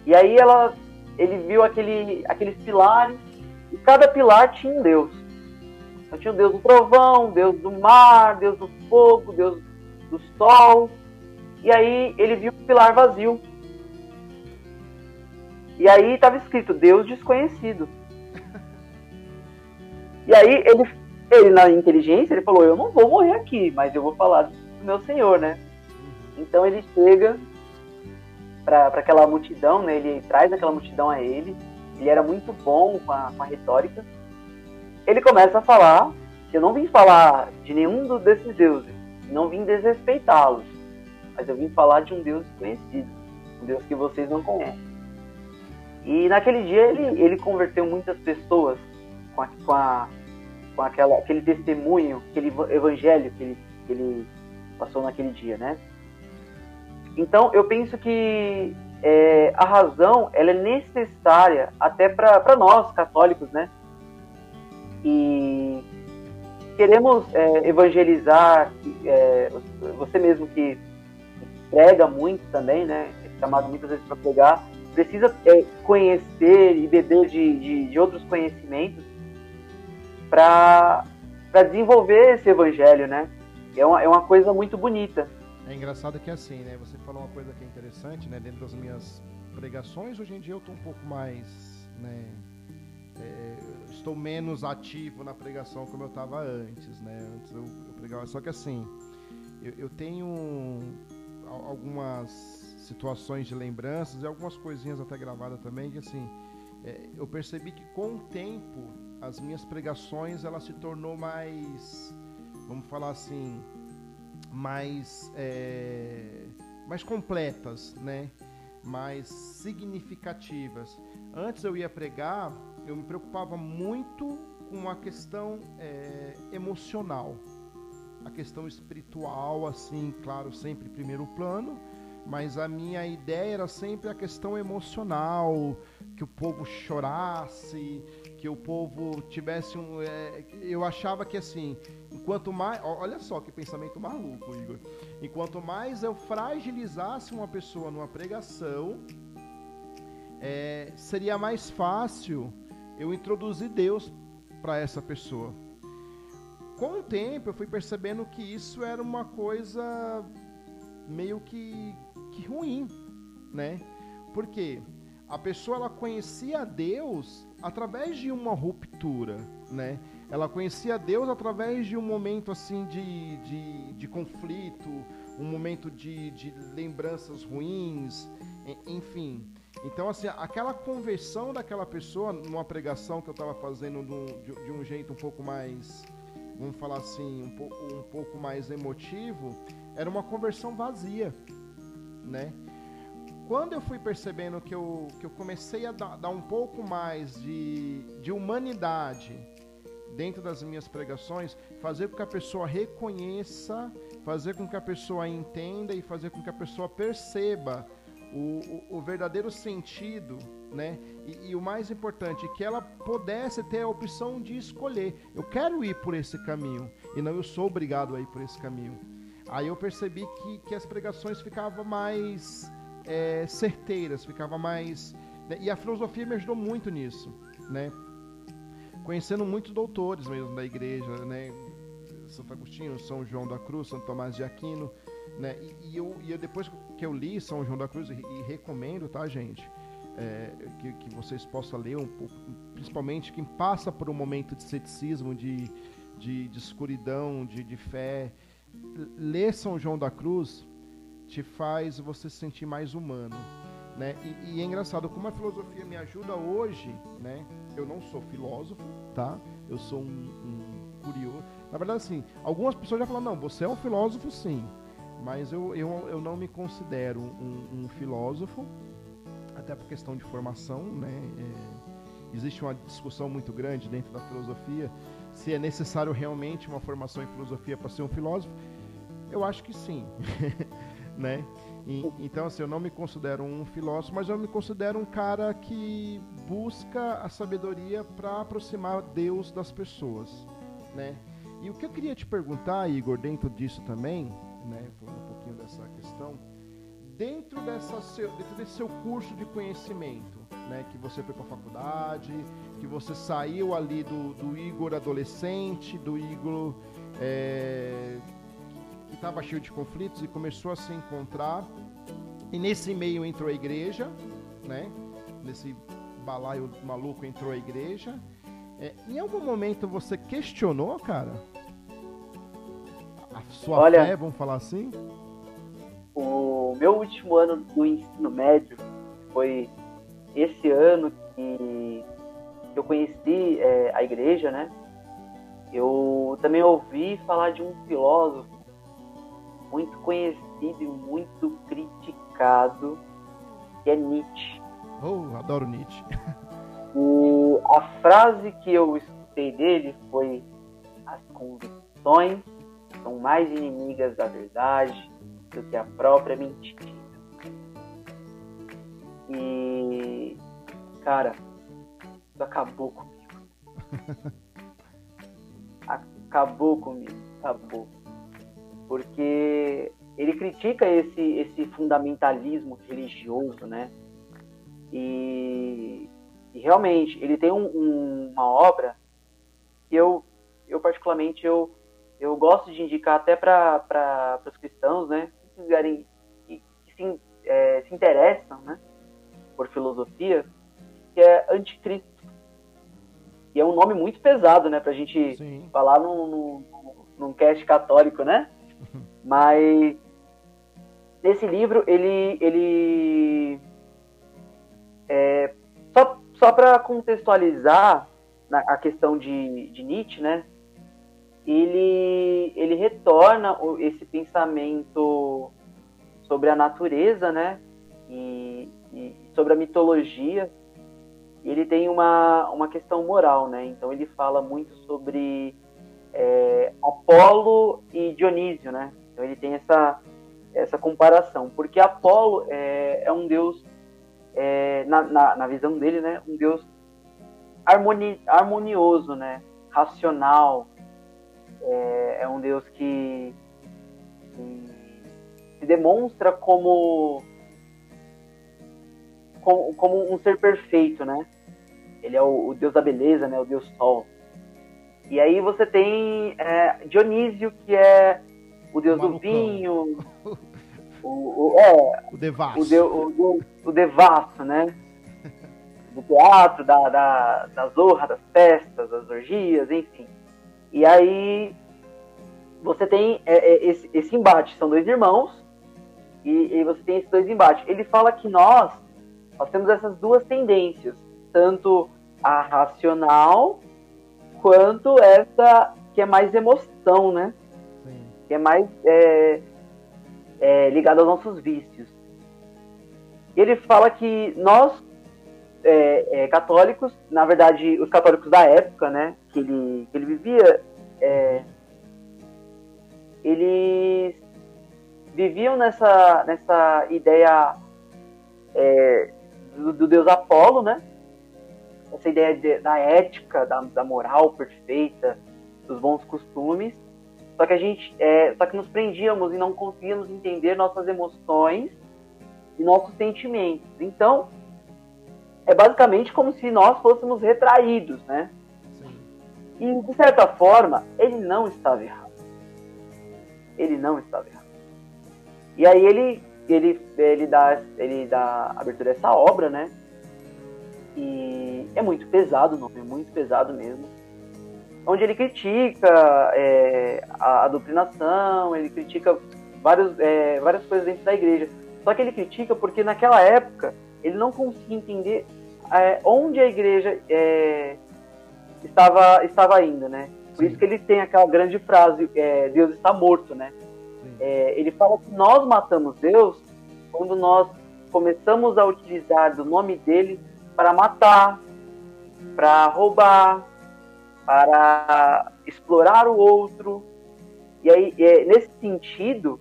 E aí ela, ele viu aquele, aqueles pilares e cada pilar tinha um Deus. Então tinha o Deus do trovão, Deus do mar, Deus do fogo, Deus do sol. E aí ele viu o pilar vazio. E aí estava escrito Deus desconhecido. E aí ele, ele na inteligência, ele falou, eu não vou morrer aqui, mas eu vou falar do meu Senhor, né? Então ele chega para aquela multidão, né? Ele traz aquela multidão a ele. Ele era muito bom com a, com a retórica. Ele começa a falar que eu não vim falar de nenhum desses deuses, não vim desrespeitá-los, mas eu vim falar de um Deus desconhecido, um Deus que vocês não conhecem. E naquele dia ele, ele converteu muitas pessoas com, a, com, a, com aquela, aquele testemunho, aquele evangelho que ele, que ele passou naquele dia, né? Então eu penso que é, a razão ela é necessária até para nós católicos, né? E queremos é, evangelizar, é, você mesmo que prega muito também, né? É chamado muitas vezes para pregar, precisa é, conhecer e beber de, de, de outros conhecimentos para desenvolver esse evangelho, né? É uma, é uma coisa muito bonita. É engraçado que é assim, né? Você falou uma coisa que é interessante, né? Dentro das minhas pregações, hoje em dia eu estou um pouco mais, né? É, estou menos ativo na pregação como eu estava antes, né? Antes eu, eu, pregava, só que assim, eu, eu tenho algumas situações de lembranças e algumas coisinhas até gravadas também que assim, é, eu percebi que com o tempo as minhas pregações ela se tornou mais, vamos falar assim, mais, é, mais completas, né? mais significativas. Antes eu ia pregar, eu me preocupava muito com a questão é, emocional, a questão espiritual, assim, claro, sempre em primeiro plano, mas a minha ideia era sempre a questão emocional, que o povo chorasse, que o povo tivesse um. É, eu achava que assim, enquanto mais. Olha só que pensamento maluco, Igor. Enquanto mais eu fragilizasse uma pessoa numa pregação, é, seria mais fácil eu introduzir Deus para essa pessoa. Com o tempo eu fui percebendo que isso era uma coisa meio que, que ruim, né? Porque a pessoa ela conhecia Deus através de uma ruptura, né? Ela conhecia Deus através de um momento assim de, de, de conflito, um momento de, de lembranças ruins, enfim. Então, assim, aquela conversão daquela pessoa numa pregação que eu estava fazendo de, de, um jeito um pouco mais, vamos falar assim, um, um pouco mais emotivo, era uma conversão vazia, né? quando eu fui percebendo que eu, que eu comecei a dar, dar um pouco mais de, de humanidade dentro das minhas pregações, fazer com que a pessoa reconheça, fazer com que a pessoa entenda e fazer com que a pessoa perceba o, o, o verdadeiro sentido, né? E, e, o mais importante, que ela pudesse ter a opção de escolher. Eu quero ir por esse caminho e não eu sou obrigado a ir por esse caminho. Aí eu percebi que, que as pregações ficavam mais é, certeiras, ficava mais. Né? E a filosofia me ajudou muito nisso, né? Conhecendo muitos doutores mesmo da igreja, né? Santo Agostinho, São João da Cruz, Santo Tomás de Aquino, né? E, e eu, e eu, depois que eu li São João da Cruz, e, e recomendo, tá, gente? É, que, que, vocês possam ler um pouco, principalmente quem passa por um momento de ceticismo, de, de, de escuridão, de, de fé. Ler São João da Cruz te faz você se sentir mais humano. Né? E, e, é engraçado como a filosofia me ajuda hoje, né? Eu não sou filósofo, tá? Eu sou um, um curioso. Na verdade, assim, algumas pessoas já falam, não, você é um filósofo sim, mas eu, eu, eu não me considero um, um filósofo, até por questão de formação, né? É, existe uma discussão muito grande dentro da filosofia se é necessário realmente uma formação em filosofia para ser um filósofo. Eu acho que sim, né? Então, assim, eu não me considero um filósofo, mas eu me considero um cara que busca a sabedoria para aproximar Deus das pessoas, né? E o que eu queria te perguntar, Igor, dentro disso também, né, falando um pouquinho dessa questão, dentro, dessa seu, dentro desse seu curso de conhecimento, né, que você foi para a faculdade, que você saiu ali do, do Igor adolescente, do Igor é, que estava cheio de conflitos e começou a se encontrar. E nesse meio entrou a igreja, né? Nesse balaio maluco entrou a igreja. É, em algum momento você questionou, cara? A sua Olha, fé, vamos falar assim? O meu último ano do ensino médio foi esse ano que eu conheci é, a igreja, né? Eu também ouvi falar de um filósofo muito conhecido e muito criticado, que é Nietzsche. Oh, adoro Nietzsche. O, a frase que eu escutei dele foi: As convicções são mais inimigas da verdade do que a própria mentira. E, cara, isso acabou comigo. acabou comigo, acabou porque ele critica esse, esse fundamentalismo religioso, né? E, e realmente, ele tem um, um, uma obra que eu, eu particularmente, eu, eu gosto de indicar até para os cristãos, né? Que quiserem, que, que se, é, se interessam, né? Por filosofia, que é Anticristo. E é um nome muito pesado, né? Pra gente Sim. falar num, num, num cast católico, né? Mas nesse livro ele ele é, só só para contextualizar a questão de, de Nietzsche, né? Ele ele retorna esse pensamento sobre a natureza, né? E, e sobre a mitologia. Ele tem uma, uma questão moral, né? Então ele fala muito sobre é, Apolo e Dionísio, né? Então ele tem essa, essa comparação, porque Apolo é, é um deus, é, na, na, na, visão dele, né, um deus harmoni, harmonioso, né, racional, é, é um deus que, que, se demonstra como, como, como um ser perfeito, né? Ele é o, o deus da beleza, né, o deus sol. E aí você tem é, Dionísio, que é o deus do vinho, o, o, é, o devasso, o, de, o, o, devasso, né? Do teatro, da, da, da zorra, das festas, das orgias, enfim. E aí você tem é, é, esse, esse embate, são dois irmãos, e, e, você tem esses dois embates. Ele fala que nós, nós temos essas duas tendências, tanto a racional quanto essa que é mais emoção, né? que é mais é, é, ligado aos nossos vícios. Ele fala que nós, é, é, católicos, na verdade, os católicos da época, né, que ele, que ele vivia, é, eles viviam nessa, nessa ideia é, do, do, deus Apolo, né? Essa ideia de, da ética, da, da moral perfeita, dos bons costumes só que a gente, é, só que nos prendíamos e não conseguíamos entender nossas emoções e nossos sentimentos. Então, é basicamente como se nós fôssemos retraídos, né? Sim. E de certa forma, ele não estava errado. Ele não estava errado. E aí ele ele ele dá ele dá abertura a essa obra, né? E é muito pesado, não é muito pesado mesmo onde ele critica é, a, a, doutrinação, ele critica vários, é, várias coisas dentro da igreja. Só que ele critica porque naquela época ele não conseguia entender é, onde a igreja é, estava, estava indo, né? Por Sim. isso que ele tem aquela grande frase, é, Deus está morto, né? É, ele fala que nós matamos Deus quando nós começamos a utilizar do nome dele para matar, para roubar, para explorar o outro. E aí, é, nesse sentido,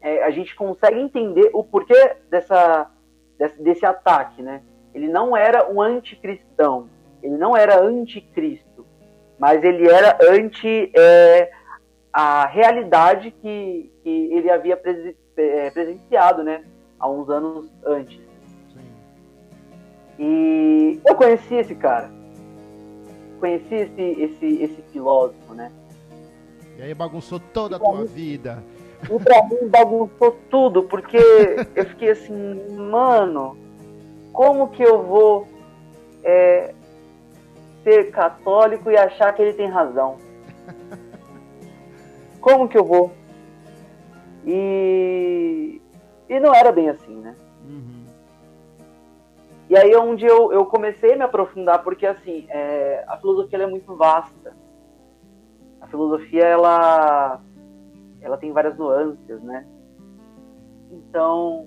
é, a gente consegue entender o porquê dessa, desse, desse ataque, né? Ele não era um anticristão, ele não era anticristo, mas ele era anti é, a realidade que, que ele havia é, presenciado, né? Há uns anos antes. E eu conheci esse cara. Conheci esse, esse, esse filósofo, né? E aí bagunçou toda a tua mim, vida. E pra mim bagunçou tudo, porque eu fiquei assim, mano, como que eu vou é, ser católico e achar que ele tem razão? Como que eu vou? E, e não era bem assim, né? Uhum. E aí é onde eu, eu comecei a me aprofundar, porque assim, é, a filosofia é muito vasta. A filosofia, ela, ela tem várias nuances, né? Então,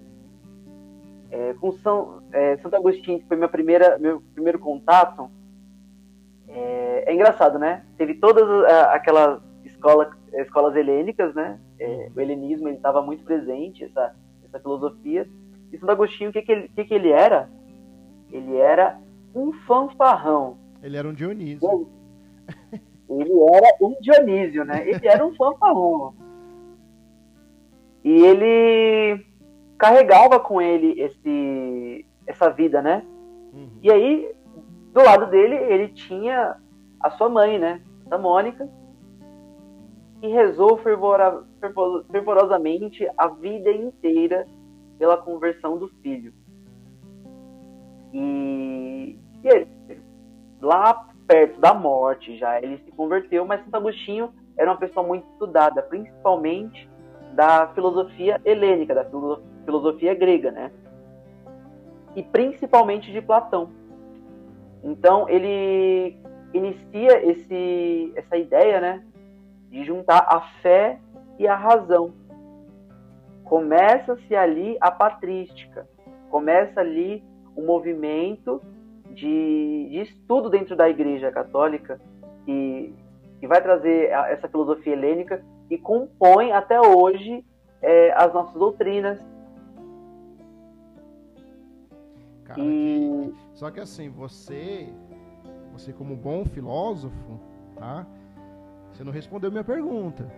é, com São, é, Santo Agostinho, que foi minha primeira, meu primeiro contato, é, é engraçado, né? Teve todas aquelas escola, escolas helênicas, né? É, o helenismo estava muito presente, essa, essa filosofia. E Santo Agostinho, o que, que, ele, que, que ele era? Ele era um fanfarrão. Ele era um Dionísio. Ele era um Dionísio, né? Ele era um fanfarrão. E ele carregava com ele esse, essa vida, né? Uhum. E aí, do lado dele, ele tinha a sua mãe, né? A Mônica, que rezou fervora, fervorosamente a vida inteira pela conversão do filho. E, e ele, lá perto da morte já ele se converteu, mas Santo Agostinho era uma pessoa muito estudada, principalmente da filosofia helênica, da filosofia grega, né? E principalmente de Platão. Então ele inicia esse, essa ideia, né, de juntar a fé e a razão. Começa-se ali a patrística, começa ali um movimento de, de estudo dentro da Igreja Católica que, que vai trazer essa filosofia helênica e compõe até hoje é, as nossas doutrinas. Cara, e... Só que assim, você, você como bom filósofo, tá? Você não respondeu minha pergunta.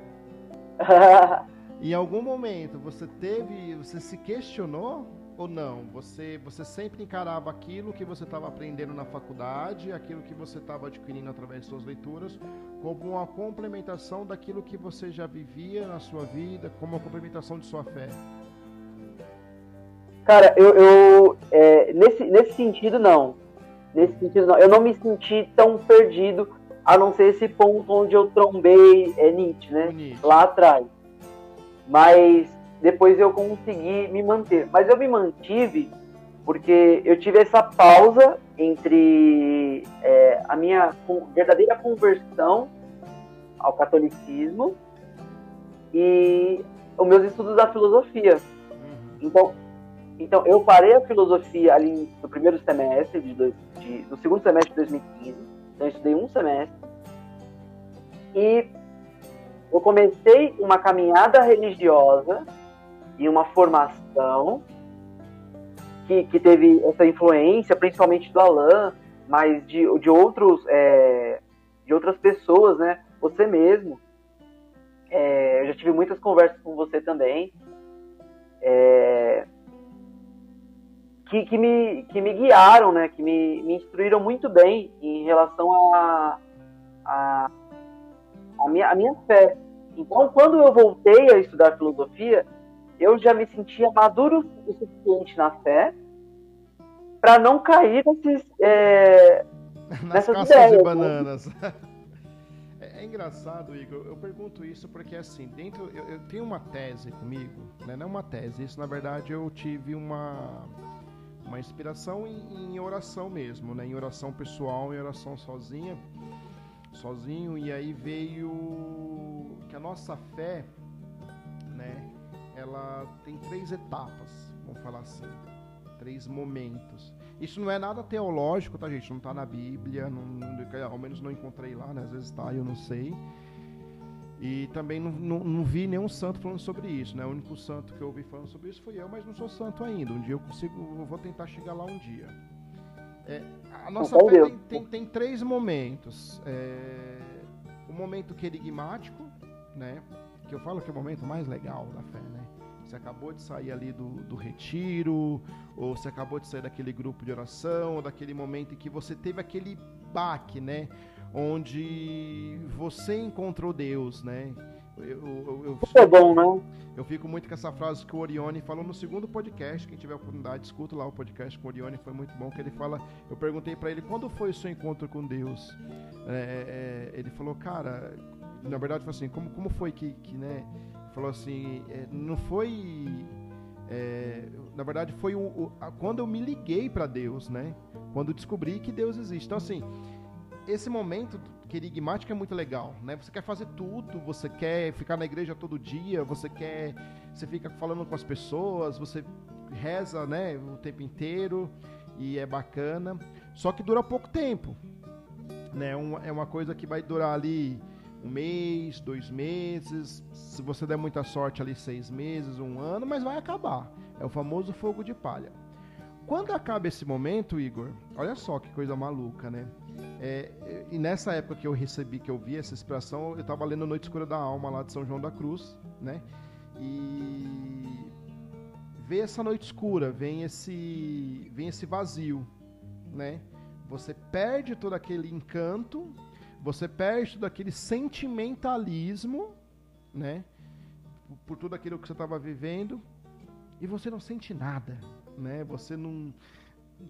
em algum momento você teve, você se questionou ou não? Você, você sempre encarava aquilo que você estava aprendendo na faculdade, aquilo que você estava adquirindo através de suas leituras, como uma complementação daquilo que você já vivia na sua vida, como uma complementação de sua fé? Cara, eu, eu é, nesse, nesse sentido não. Nesse sentido não. Eu não me senti tão perdido a não ser esse ponto onde eu trombei é, Nietzsche, né? Nietzsche. Lá atrás. Mas depois eu consegui me manter. Mas eu me mantive porque eu tive essa pausa entre é, a minha verdadeira conversão ao catolicismo e os meus estudos da filosofia. Uhum. Então, então eu parei a filosofia ali no primeiro semestre de, dois, de no segundo semestre de 2015 então, eu estudei um semestre. E eu comecei uma caminhada religiosa e uma formação que, que teve essa influência, principalmente do Alain, mas de, de, outros, é, de outras pessoas, né? Você mesmo. É, eu já tive muitas conversas com você também. É, que, que, me, que me guiaram, né? Que me, me instruíram muito bem em relação a, a, a, minha, a minha fé. Então, quando eu voltei a estudar filosofia, eu já me sentia maduro o suficiente na fé para não cair nesses, é, Nas nessas ideias. de né? bananas. Né? É, é, engraçado, Igor. Eu pergunto isso porque, assim, dentro. Eu, eu tenho uma tese comigo, né? Não é uma tese. Isso, na verdade, eu tive uma Uma inspiração em, em oração mesmo, né? Em oração pessoal, em oração sozinha, sozinho. E aí veio que a nossa fé, né? Ela tem três etapas, vamos falar assim, três momentos. Isso não é nada teológico, tá, gente? Não está na Bíblia, não, não, ao menos não encontrei lá, né? Às vezes está, eu não sei. E também não, não, não, vi nenhum santo falando sobre isso, né? O único santo que eu ouvi falando sobre isso foi eu, mas não sou santo ainda. Um dia eu consigo, eu vou tentar chegar lá um dia. É, a nossa fé tem, tem, tem, três momentos. É, o momento querigmático, né? Que eu falo que é o momento mais legal da fé, né? Você acabou de sair ali do, do retiro, ou você acabou de sair daquele grupo de oração, ou daquele momento em que você teve aquele baque, né? onde você encontrou Deus, né? Eu, eu, eu, Isso é bom, né? Eu fico muito com essa frase que o Orione falou no segundo podcast. Quem tiver oportunidade, escuta lá o podcast com o Orione, foi muito bom. Que ele fala, eu perguntei para ele quando foi o seu encontro com Deus. É, é, ele falou, cara, na verdade foi assim, como, como foi que, que né? Falou assim, é, não foi é, na verdade foi o, o a, quando eu me liguei para Deus, né? Quando descobri que Deus existe. Então assim, esse momento querigmático é muito legal, né? Você quer fazer tudo, você quer ficar na igreja todo dia, você quer, você fica falando com as pessoas, você reza, né, o tempo inteiro e é bacana. Só que dura pouco tempo, né? É uma coisa que vai durar ali um mês, dois meses, se você der muita sorte ali seis meses, um ano, mas vai acabar. É o famoso fogo de palha. Quando acaba esse momento, Igor, olha só que coisa maluca, né? É, e nessa época que eu recebi, que eu vi essa inspiração, eu estava lendo Noite Escura da Alma lá de São João da Cruz, né? E vê essa noite escura, vem esse, vem esse vazio, né? Você perde todo aquele encanto, você perde todo aquele sentimentalismo, né? Por, tudo aquilo que você estava vivendo e você não sente nada, né? Você não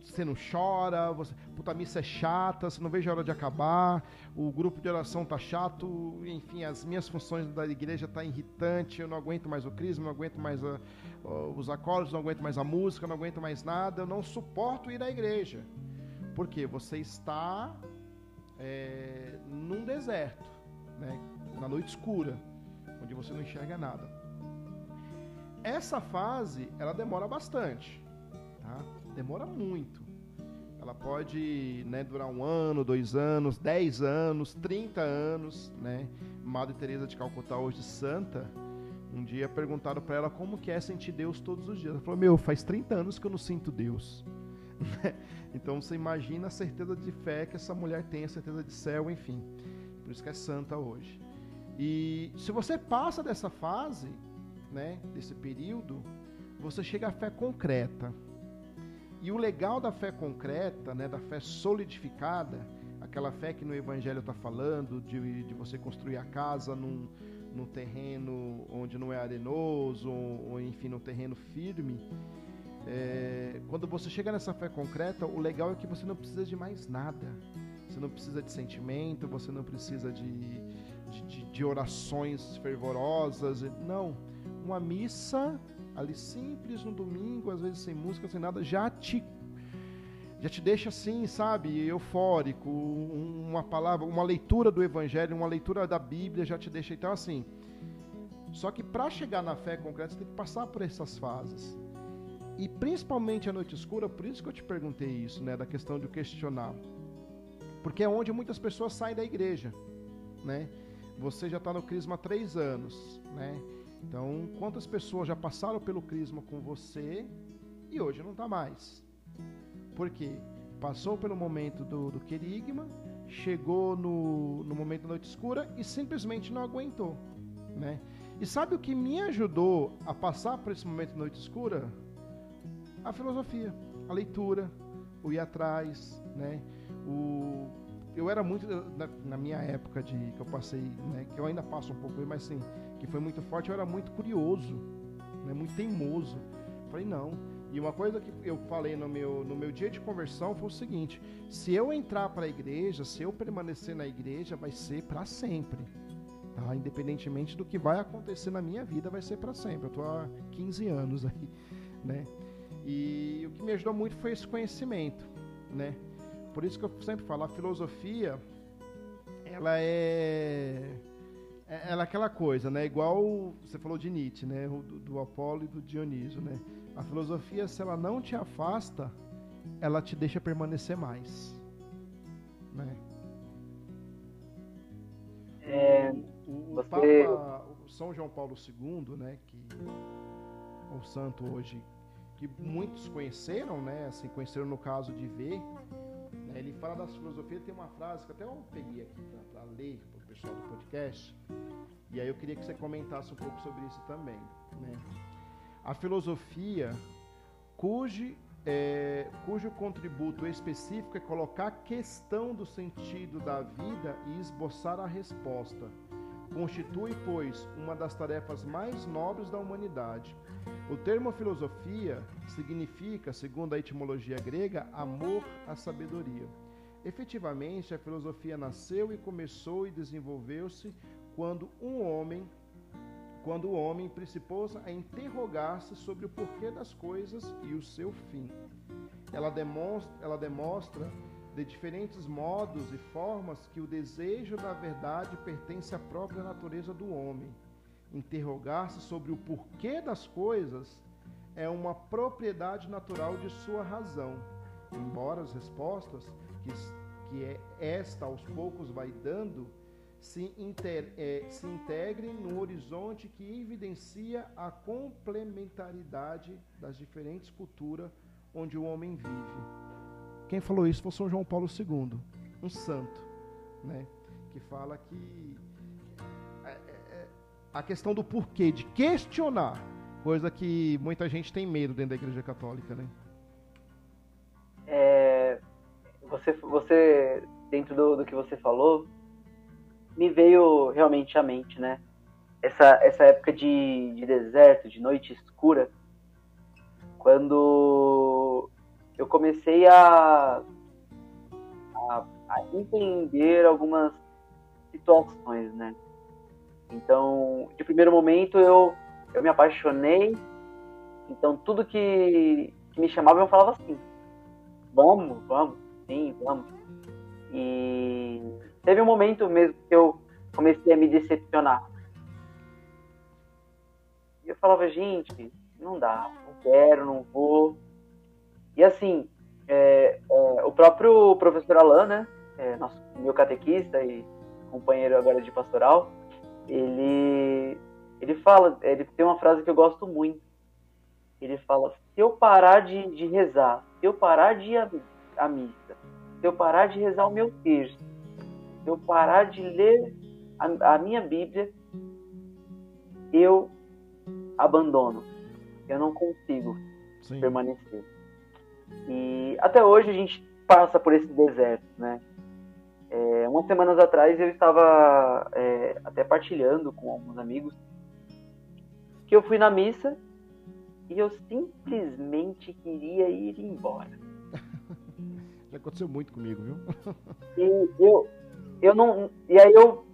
você não chora, você, puta, missa é chata, você não vejo a hora de acabar, o grupo de oração tá chato, enfim, as minhas funções da igreja tá irritante, eu não aguento mais o crisma, não aguento mais a, os acordes, não aguento mais a música, não aguento mais nada, eu não suporto ir à igreja. Porque você está é, num deserto, né, na noite escura, onde você não enxerga nada. Essa fase, ela demora bastante, tá? demora muito. Ela pode né, durar um ano, dois anos, dez anos, trinta anos, né? Madre Teresa de Calcutá, hoje santa, um dia perguntaram para ela como que é sentir Deus todos os dias. Ela falou: "Meu, faz 30 anos que eu não sinto Deus". então você imagina a certeza de fé que essa mulher tem, a certeza de céu, enfim. Por isso que é santa hoje. E se você passa dessa fase, né, desse período, você chega à fé concreta. E o legal da fé concreta, né, da fé solidificada, aquela fé que no Evangelho está falando, de, de você construir a casa num, num terreno onde não é arenoso, ou, ou enfim, num terreno firme. É, quando você chega nessa fé concreta, o legal é que você não precisa de mais nada. Você não precisa de sentimento, você não precisa de, de, de, de orações fervorosas. Não. Uma missa ali simples no domingo, às vezes sem música, sem nada, já te já te deixa assim, sabe, eufórico, uma palavra, uma leitura do evangelho, uma leitura da Bíblia já te deixa então assim. Só que para chegar na fé concreta, você tem que passar por essas fases. E principalmente a noite escura, por isso que eu te perguntei isso, né, da questão de questionar. Porque é onde muitas pessoas saem da igreja, né? Você já está no crisma há três anos, né? Então, quantas pessoas já passaram pelo crisma com você e hoje não está mais? Por quê? Passou pelo momento do, do querigma, chegou no, no momento da noite escura e simplesmente não aguentou, né? E sabe o que me ajudou a passar por esse momento da noite escura? A filosofia, a leitura, o ir atrás, né? O, eu era muito na, na, minha época de que eu passei, né? Que eu ainda passo um pouco, mas assim, que foi muito forte, eu era muito curioso, né, muito teimoso. Falei, não. E uma coisa que eu falei no meu, no meu dia de conversão foi o seguinte: se eu entrar para a igreja, se eu permanecer na igreja, vai ser para sempre. Tá? Independentemente do que vai acontecer na minha vida, vai ser para sempre. Eu estou há 15 anos aí, né? E o que me ajudou muito foi esse conhecimento, né? Por isso que eu sempre falo, a filosofia, ela é, é ela é aquela coisa, né? Igual você falou de Nietzsche, né? Do, do Apolo e do Dionísio, né? A filosofia, se ela não te afasta, ela te deixa permanecer mais, né? É, o, você... Papa, o São João Paulo II, né? Que é o santo hoje que muitos conheceram, né? Assim, conheceram no caso de ver. Né, ele fala das filosofias, tem uma frase que até eu peguei aqui para ler para o pessoal do podcast. E aí eu queria que você comentasse um pouco sobre isso também. Né? A filosofia, cujo, é, cujo contributo específico é colocar a questão do sentido da vida e esboçar a resposta. Constitui, pois, uma das tarefas mais nobres da humanidade o termo filosofia significa, segundo a etimologia grega, amor à sabedoria. Efetivamente, a filosofia nasceu e começou e desenvolveu-se quando um homem, quando o homem principou a interrogar-se sobre o porquê das coisas e o seu fim. Ela demonstra, ela demonstra de diferentes modos e formas que o desejo da verdade pertence à própria natureza do homem Interrogar-se sobre o porquê das coisas é uma propriedade natural de sua razão, embora as respostas que, que é esta aos poucos vai dando se, inter, é, se integrem no horizonte que evidencia a complementaridade das diferentes culturas onde o homem vive. Quem falou isso foi São João Paulo II, um santo, né? que fala que a questão do porquê, de questionar, coisa que muita gente tem medo dentro da Igreja Católica, né? É, você, você dentro do, do que você falou, me veio realmente à mente, né? Essa, essa época de, de deserto, de noite escura, quando eu comecei a, a, a entender algumas situações, né? Então, de primeiro momento, eu, eu me apaixonei. Então, tudo que, que me chamava, eu falava assim: vamos, vamos, sim, vamos. E teve um momento mesmo que eu comecei a me decepcionar. E eu falava: gente, não dá, não quero, não vou. E assim, é, é, o próprio professor Alain, né, é, nosso, meu catequista e companheiro agora de pastoral, ele ele fala, ele tem uma frase que eu gosto muito. Ele fala: se eu parar de, de rezar, se eu parar de ir à, à missa, se eu parar de rezar o meu texto, se eu parar de ler a, a minha Bíblia, eu abandono. Eu não consigo Sim. permanecer. E até hoje a gente passa por esse deserto, né? É, umas semanas atrás eu estava é, até partilhando com alguns amigos que eu fui na missa e eu simplesmente queria ir embora. Já aconteceu muito comigo, viu? e eu, eu não, e aí eu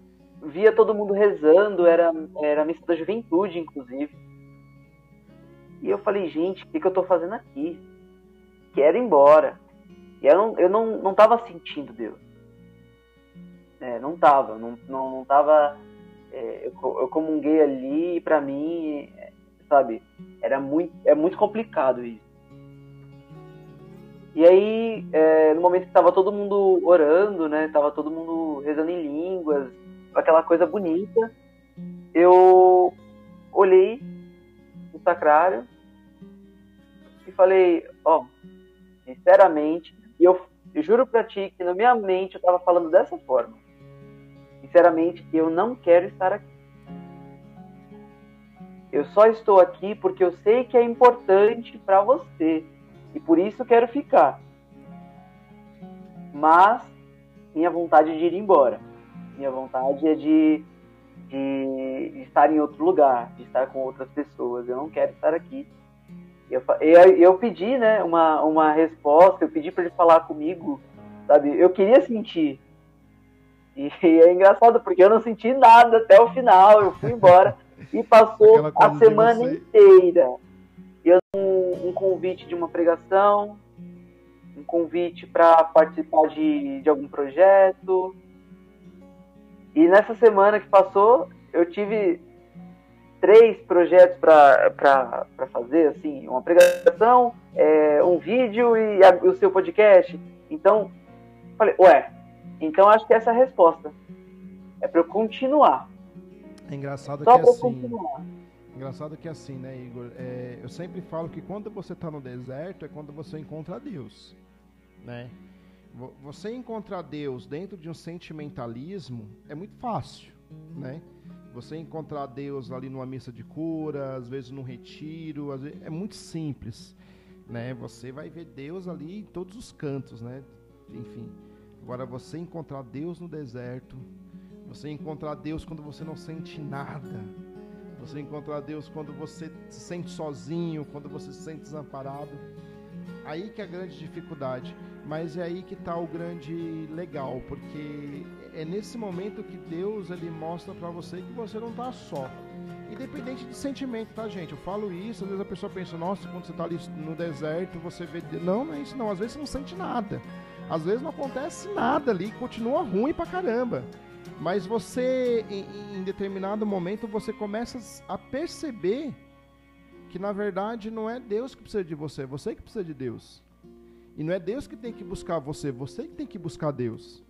via todo mundo rezando, era, era a missa da juventude, inclusive. E eu falei, gente, o que, que eu estou fazendo aqui? Quero ir embora. E eu não, eu não, não tava sentindo Deus. É, não tava, não, não, não tava. É, eu, eu comunguei ali e pra mim, é, sabe, era muito, é muito complicado isso. E aí, é, no momento que tava todo mundo orando, né, tava todo mundo rezando em línguas, aquela coisa bonita, eu olhei no sacrário e falei, ó, oh, sinceramente, e eu, eu juro pra ti que na minha mente eu tava falando dessa forma sinceramente, eu não quero estar aqui. Eu só estou aqui porque eu sei que é importante para você e por isso quero ficar. Mas minha vontade é de ir embora. Minha vontade é de, de, de estar em outro lugar, de estar com outras pessoas. Eu não quero estar aqui. Eu, eu, eu pedi né, uma, uma resposta, eu pedi para ele falar comigo, sabe? Eu queria sentir e é engraçado porque eu não senti nada até o final, eu fui embora e passou a semana inteira. Eu um, um convite de uma pregação, um convite para participar de, de algum projeto. E nessa semana que passou, eu tive três projetos para fazer, assim, uma pregação, é, um vídeo e a, o seu podcast. Então, falei, ué, então acho que essa é a resposta. É para eu continuar. É engraçado Só que é assim. Continuar. Engraçado que é assim, né, Igor? É, eu sempre falo que quando você está no deserto é quando você encontra Deus, né? Você encontrar Deus dentro de um sentimentalismo é muito fácil, né? Você encontrar Deus ali numa missa de cura, às vezes num retiro, vezes, é muito simples, né? Você vai ver Deus ali em todos os cantos, né? Enfim. Agora você encontrar Deus no deserto, você encontrar Deus quando você não sente nada, você encontrar Deus quando você se sente sozinho, quando você se sente desamparado. Aí que é a grande dificuldade. Mas é aí que está o grande legal, porque é nesse momento que Deus ele mostra para você que você não está só. Independente de sentimento, tá, gente? Eu falo isso, às vezes a pessoa pensa, nossa, quando você está ali no deserto, você vê. Não, não é isso não. Às vezes você não sente nada. Às vezes não acontece nada ali, continua ruim pra caramba. Mas você, em, em determinado momento, você começa a perceber que na verdade não é Deus que precisa de você, é você que precisa de Deus. E não é Deus que tem que buscar você, você que tem que buscar Deus.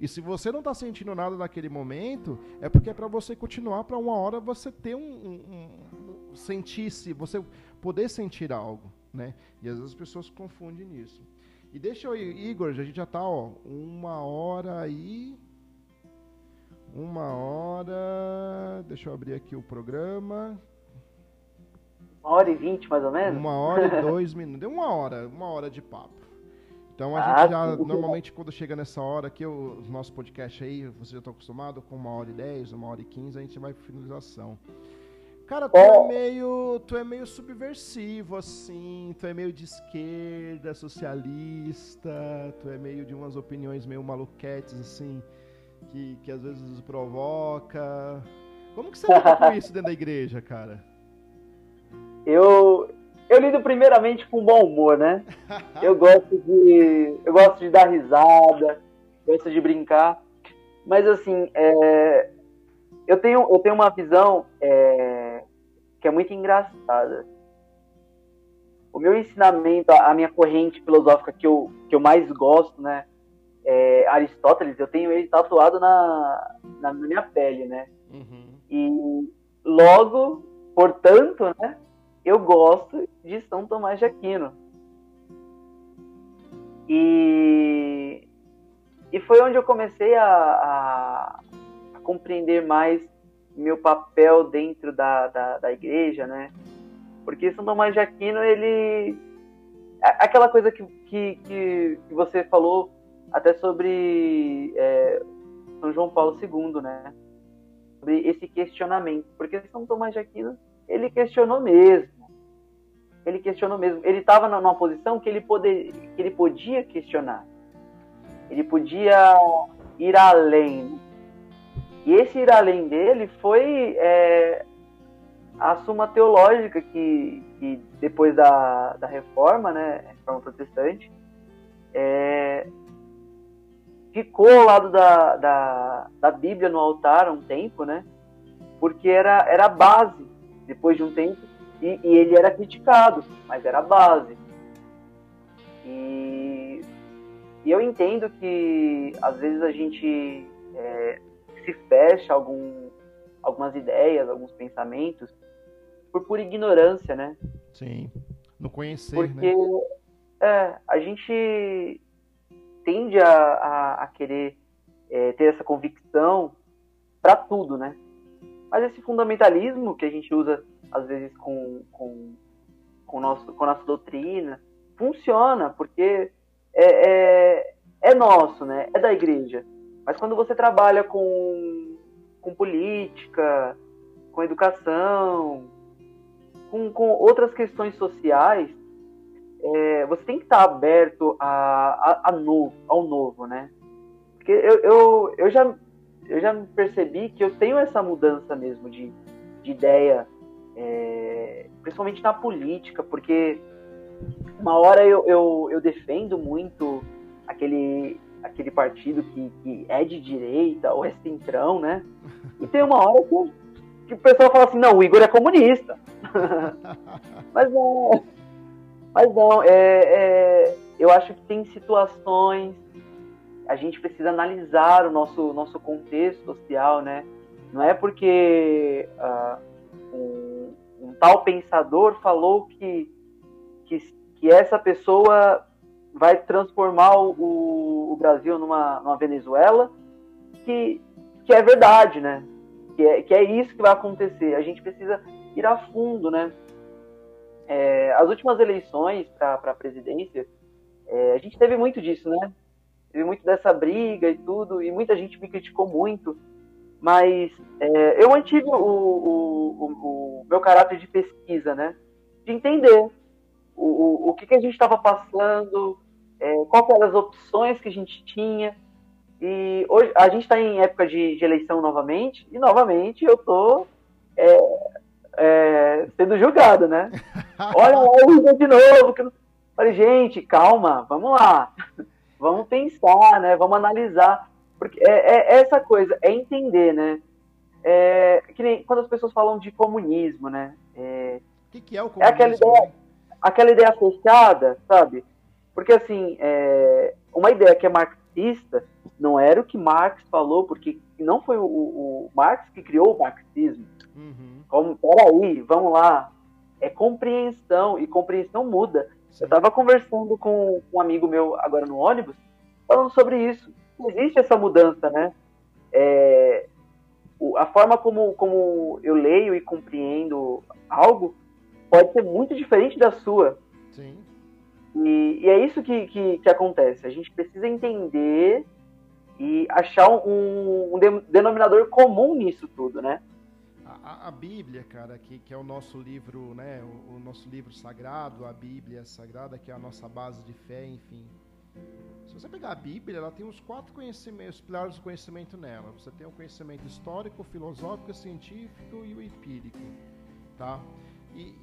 E se você não está sentindo nada naquele momento, é porque é para você continuar para uma hora você ter um, um, um sentir-se, você poder sentir algo, né? E às vezes as pessoas confundem nisso. E deixa eu, Igor, a gente já está ó, uma hora aí uma hora. Deixa eu abrir aqui o programa. Uma hora e vinte, mais ou menos? Uma hora e dois minutos. Deu uma hora, uma hora de papo. Então a ah, gente já, normalmente quando chega nessa hora aqui, o nosso podcast aí, você já está acostumado com uma hora e dez, uma hora e quinze, a gente vai para finalização. Cara, tu é meio, tu é meio subversivo, assim, tu é meio de esquerda, socialista, tu é meio de umas opiniões meio maluquetes, assim que, que às vezes provoca. Como que você lida com isso dentro da igreja, cara? Eu, eu lido primeiramente com bom humor, né? eu gosto de eu gosto de dar risada, gosto de brincar, mas assim, é, eu tenho eu tenho uma visão é, que é muito engraçada. O meu ensinamento, a minha corrente filosófica que eu, que eu mais gosto, né? é, Aristóteles, eu tenho ele tatuado na, na minha pele, né? Uhum. E logo, portanto, né, eu gosto de São Tomás de Aquino. E, e foi onde eu comecei a, a, a compreender mais meu papel dentro da, da, da, igreja, né? Porque São Tomás de Aquino, ele... Aquela coisa que, que, que você falou até sobre é, São João Paulo II, né? Sobre esse questionamento. Porque São Tomás de Aquino, ele questionou mesmo. Ele questionou mesmo. Ele estava numa posição que ele, poder, que ele podia questionar. Ele podia ir além. E esse ir além dele foi é, a suma teológica que, que depois da, da reforma, né, reforma protestante, é, ficou ao lado da, da, da Bíblia no altar há um tempo, né? Porque era, era a base, depois de um tempo, e, e ele era criticado, mas era a base. E, e eu entendo que às vezes a gente é, se fecha algum, algumas ideias, alguns pensamentos, por pura ignorância, né? Sim, no conhecer, Porque, né? é, a gente tende a, a, a querer é, ter essa convicção para tudo, né? Mas esse fundamentalismo que a gente usa às vezes com, com, com, nosso, com nossa doutrina funciona porque é, é, é nosso, né? É da igreja. Mas quando você trabalha com, com política, com educação, com, com outras questões sociais, é, você tem que estar aberto a, a, a novo, ao novo, né? Porque eu, eu, eu, já, eu já percebi que eu tenho essa mudança mesmo de, de ideia, é, principalmente na política, porque uma hora eu, eu, eu defendo muito aquele, aquele partido que, que é de direita ou é centrão, né? E tem uma hora que, que o pessoal fala assim, não, o Igor é comunista. mas não, mas não, é, é, eu acho que tem situações, a gente precisa analisar o nosso, nosso contexto social, né? Não é porque uh, um, tal pensador falou que, que, que essa pessoa vai transformar o, o Brasil numa, numa Venezuela, que, que é verdade, né? Que é, que é isso que vai acontecer. A gente precisa ir a fundo, né? É, as últimas eleições para a presidência, é, a gente teve muito disso, né? Teve muito dessa briga e tudo, e muita gente me criticou muito, mas é, eu mantive o, o, o, o, meu caráter de pesquisa, né? De entender o, o, que, que a gente estava passando, é, quais eram as opções que a gente tinha. E hoje a gente está em época de, de, eleição novamente, e novamente eu estou é, é, sendo julgado, né? Olha lá o de novo. Que... Falei, gente, calma, vamos lá. Vamos pensar, né? Vamos analisar. Porque é, é essa coisa, é entender, né? É, que nem quando as pessoas falam de comunismo, né? É, o que, que é o comunismo? É aquela ideia, aquela ideia fechada, sabe? Porque, assim, é, uma ideia que é marxista não era o que Marx falou, porque não foi o, o Marx que criou o marxismo. Uhum. Como, peraí, vamos lá. É compreensão, e compreensão muda. Sim. Eu estava conversando com um amigo meu agora no ônibus, falando sobre isso. Existe essa mudança, né? É, a forma como, como eu leio e compreendo algo pode ser muito diferente da sua. Sim. E, e é isso que, que, que, acontece. A gente precisa entender e achar um, um denominador comum nisso tudo, né? A, a, Bíblia, cara, que, que é o nosso livro, né? O, o, nosso livro sagrado, a Bíblia sagrada, que é a nossa base de fé, enfim. Se você pegar a Bíblia, ela tem os quatro conhecimentos, pilares do conhecimento nela. Você tem o conhecimento histórico, filosófico, científico e o empírico, tá? E,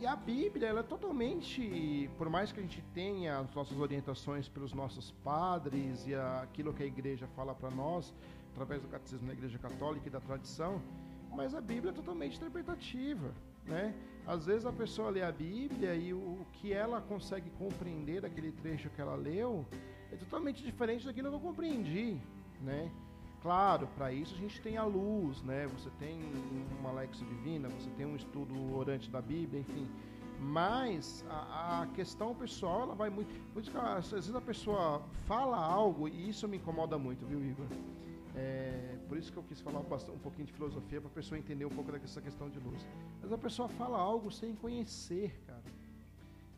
e a Bíblia, ela é totalmente, por mais que a gente tenha as nossas orientações pelos nossos padres e aquilo que a igreja fala para nós, através do catecismo da igreja católica e da tradição, mas a Bíblia é totalmente interpretativa, né? Às vezes a pessoa lê a Bíblia e o que ela consegue compreender daquele trecho que ela leu é totalmente diferente daquilo que eu compreendi, né? Claro, para isso a gente tem a luz, né? Você tem uma Lexo Divina, você tem um estudo orante da Bíblia, enfim. Mas a, a questão pessoal, ela vai muito. Às vezes a pessoa fala algo, e isso me incomoda muito, viu, Igor? É, por isso que eu quis falar um pouquinho de filosofia para a pessoa entender um pouco dessa questão de luz. Mas a pessoa fala algo sem conhecer, cara.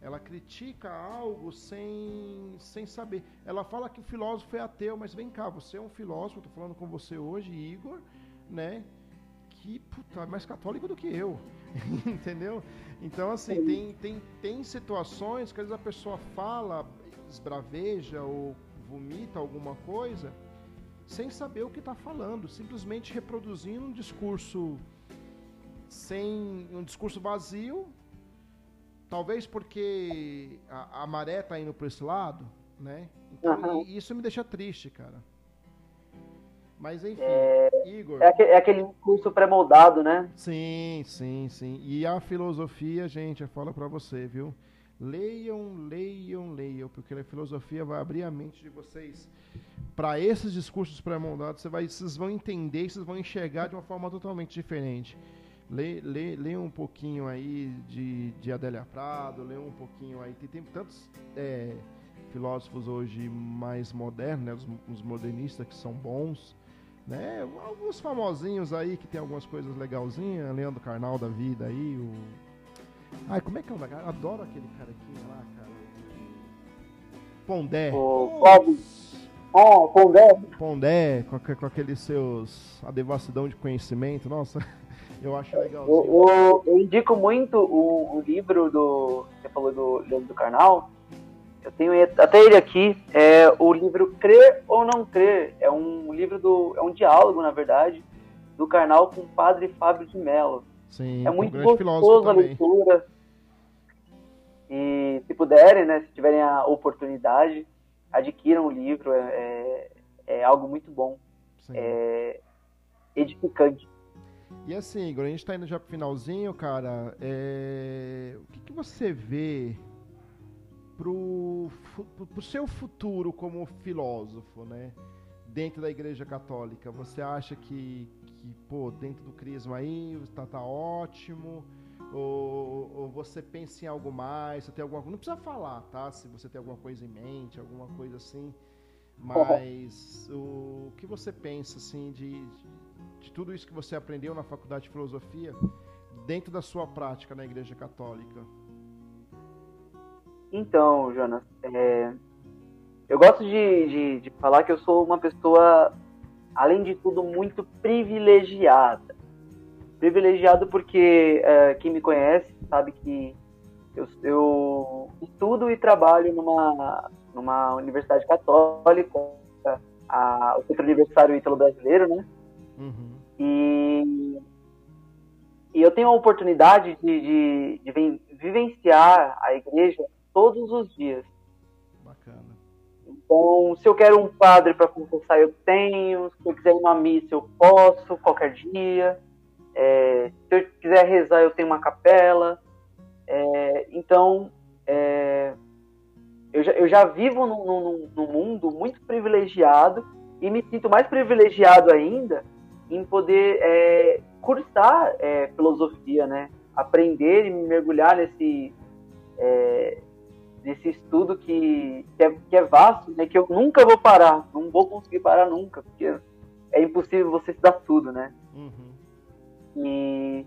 Ela critica algo sem, sem saber. Ela fala que o filósofo é ateu, mas vem cá, você é um filósofo, estou falando com você hoje, Igor, né? Que puta, é mais católico do que eu. Entendeu? Então, assim, tem, tem, tem situações que às vezes a pessoa fala, esbraveja ou vomita alguma coisa sem saber o que está falando, simplesmente reproduzindo um discurso sem um discurso vazio, talvez porque a, a maré está indo para esse lado, né? Então, uhum. isso me deixa triste, cara. Mas enfim, é, Igor. É aquele, é aquele discurso pré-moldado, né? Sim, sim, sim. E a filosofia, gente, eu falo para você, viu? Leiam, leiam, leiam, porque a filosofia vai abrir a mente de vocês para esses discursos pré-moldados. Você vocês vão entender, vocês vão enxergar de uma forma totalmente diferente. Lê, lê, lê um pouquinho aí de, de Adélia Prado, lê um pouquinho aí. Tem, tem tantos é, filósofos hoje mais modernos, né, os, os, modernistas que são bons. Né? Alguns famosinhos aí que tem algumas coisas legalzinhas, Leandro Carnal da vida aí, o Ai, como é que é o nome? Adoro aquele cara aqui lá, cara. Pondé. O Pablo. Ah, Pondé. Pondé, com, com aqueles seus. a devassidão de conhecimento. Nossa, eu acho legal. Eu, eu, indico muito o, o, livro do. Você falou do Leandro do Carnal. Eu tenho até ele aqui. É o livro Crer ou Não Crer. É um livro do. É um diálogo, na verdade, do Carnal com o padre Fábio de Mello. Sim, é muito gostoso a leitura. E se puderem, né, se tiverem a oportunidade, adquiram o livro, é, é, é algo muito bom, é edificante. E assim, Igor, a gente está indo já pro finalzinho, cara. É... O que, que você vê pro, pro seu futuro como filósofo, né? Dentro da Igreja Católica, você acha que, que pô, dentro do crisma aí está tá ótimo? Ou, ou, você pensa em algo mais? Você tem alguma Não precisa falar, tá? Se você tem alguma coisa em mente, alguma coisa assim. Mas o, o que você pensa assim de, de tudo isso que você aprendeu na faculdade de filosofia dentro da sua prática na Igreja Católica? Então, Jonas, é... eu gosto de, de, de, falar que eu sou uma pessoa, além de tudo, muito privilegiada. Privilegiado porque é, quem me conhece sabe que eu, eu, estudo e trabalho numa, numa universidade católica, a, o Centro Universitário Ítalo Brasileiro, né? Uhum. E, e eu tenho a oportunidade de, de, de vivenciar a igreja todos os dias. Então, se eu quero um padre para confessar, eu tenho. Se eu quiser uma missa, eu posso, qualquer dia. É, se eu quiser rezar, eu tenho uma capela. É, então, é, eu, já, eu já vivo num, num, mundo muito privilegiado e me sinto mais privilegiado ainda em poder é, cursar é, filosofia, né? Aprender e mergulhar nesse, é, nesse estudo que, que, é, que é vasto, né? Que eu nunca vou parar, não vou conseguir parar nunca, porque é impossível você estudar tudo, né? Uhum. E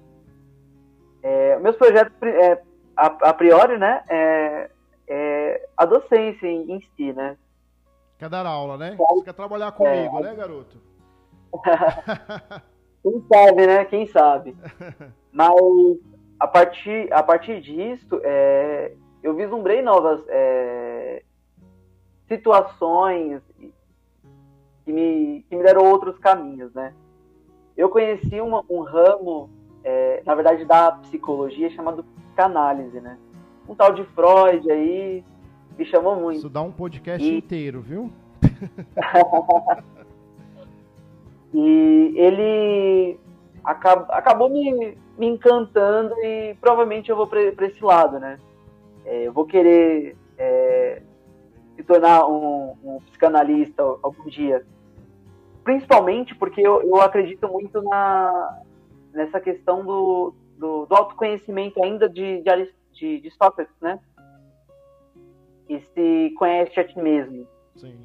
é, meus projetos, é, a, a, priori, né? É, é a docência em, em, si, né? Quer dar aula, né? Você quer trabalhar comigo, é. né, garoto? Quem sabe, né? Quem sabe. Mas a partir, a partir disso, é, eu vislumbrei novas é, situações que me, que me deram outros caminhos, né? Eu conheci uma, um ramo, é, na verdade, da psicologia chamado psicanálise, né? Um tal de Freud aí me chamou muito. Isso dá um podcast e... inteiro, viu? E ele acab acabou me, me encantando e provavelmente eu vou para esse lado, né? É, eu vou querer é, se tornar um, um, psicanalista algum dia. Principalmente porque eu, eu acredito muito na, nessa questão do, do, do autoconhecimento ainda de, de, de, de Sócrates, né? E se conhece a ti mesmo. Sim.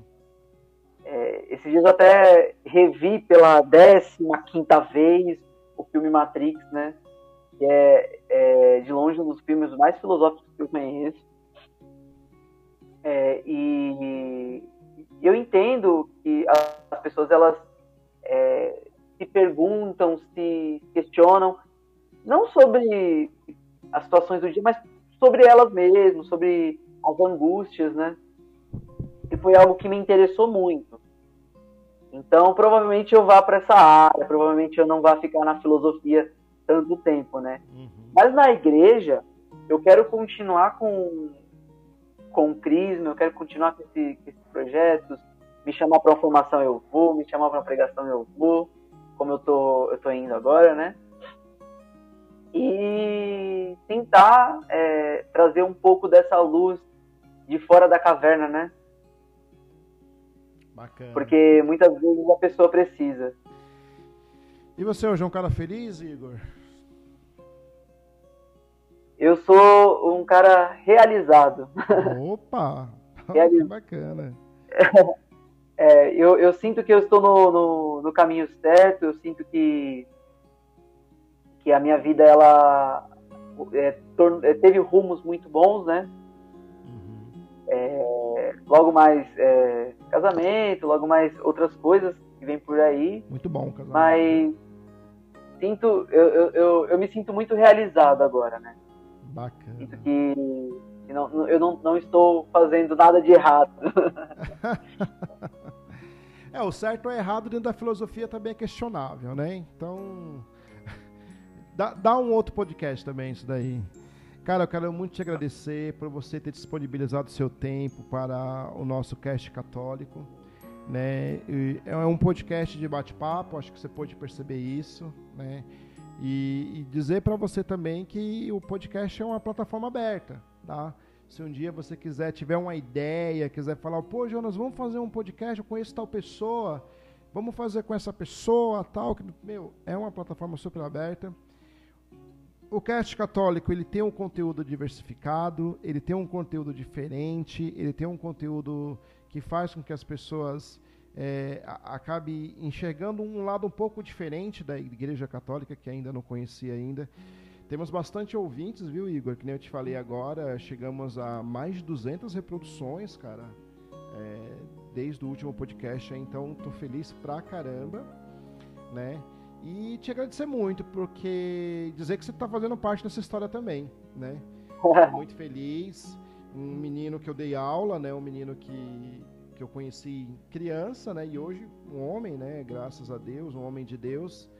É, esses dias eu até revi pela 15 vez o filme Matrix, né? Que é, é, de longe um dos filmes mais filosóficos eu conheço. É, e eu entendo que as pessoas elas é, se perguntam, se questionam, não sobre as situações do dia, mas sobre elas mesmas, sobre as angústias, né? E foi algo que me interessou muito. Então, provavelmente eu vá para essa área, provavelmente eu não vá ficar na filosofia tanto tempo, né? Uhum. Mas na igreja, eu quero continuar com, com o Crisma, eu quero continuar com, esse, com esses projetos. Me chamar para uma formação eu vou, me chamar para uma pregação eu vou, como eu tô, eu tô indo agora, né? E tentar é, trazer um pouco dessa luz de fora da caverna, né? Bacana. Porque muitas vezes a pessoa precisa. E você hoje é um cara feliz, Igor? Eu sou um cara realizado. Opa! Realiz... Que bacana. É, eu, eu, sinto que eu estou no, no, no, caminho certo, eu sinto que, que a minha vida ela é, é teve rumos muito bons, né? Uhum. É, logo mais é, casamento, logo mais outras coisas que vem por aí. Muito bom, casamento. Mas sinto, eu, eu, eu, eu me sinto muito realizado agora, né? Bacana. Que não, eu não, não estou fazendo nada de errado. é, o certo ou errado dentro da filosofia também é questionável, né? Então, dá, dá um outro podcast também isso daí. Cara, eu quero muito te agradecer por você ter disponibilizado seu tempo para o nosso cast católico. Né? É um podcast de bate-papo, acho que você pode perceber isso. Né? E, e dizer para você também que o podcast é uma plataforma aberta. Tá? Se um dia você quiser, tiver uma ideia, quiser falar, pô, Jonas, vamos fazer um podcast, eu conheço tal pessoa, vamos fazer com essa pessoa, tal. Meu, é uma plataforma super aberta o cast católico ele tem um conteúdo diversificado, ele tem um conteúdo diferente, ele tem um conteúdo que faz com que as pessoas é, acabe enxergando um lado um pouco diferente da Igreja Católica que ainda não conhecia ainda. Temos bastante ouvintes, viu, Igor? Que nem eu te falei agora, chegamos a mais de 200 reproduções, cara, é, desde o último podcast. Então, tô feliz pra caramba, né? E te agradecer muito, porque dizer que você está fazendo parte dessa história também, né? muito feliz. Um menino que eu dei aula, né? Um menino que, que eu conheci criança, né? E hoje um homem, né? Graças a Deus, um homem de Deus.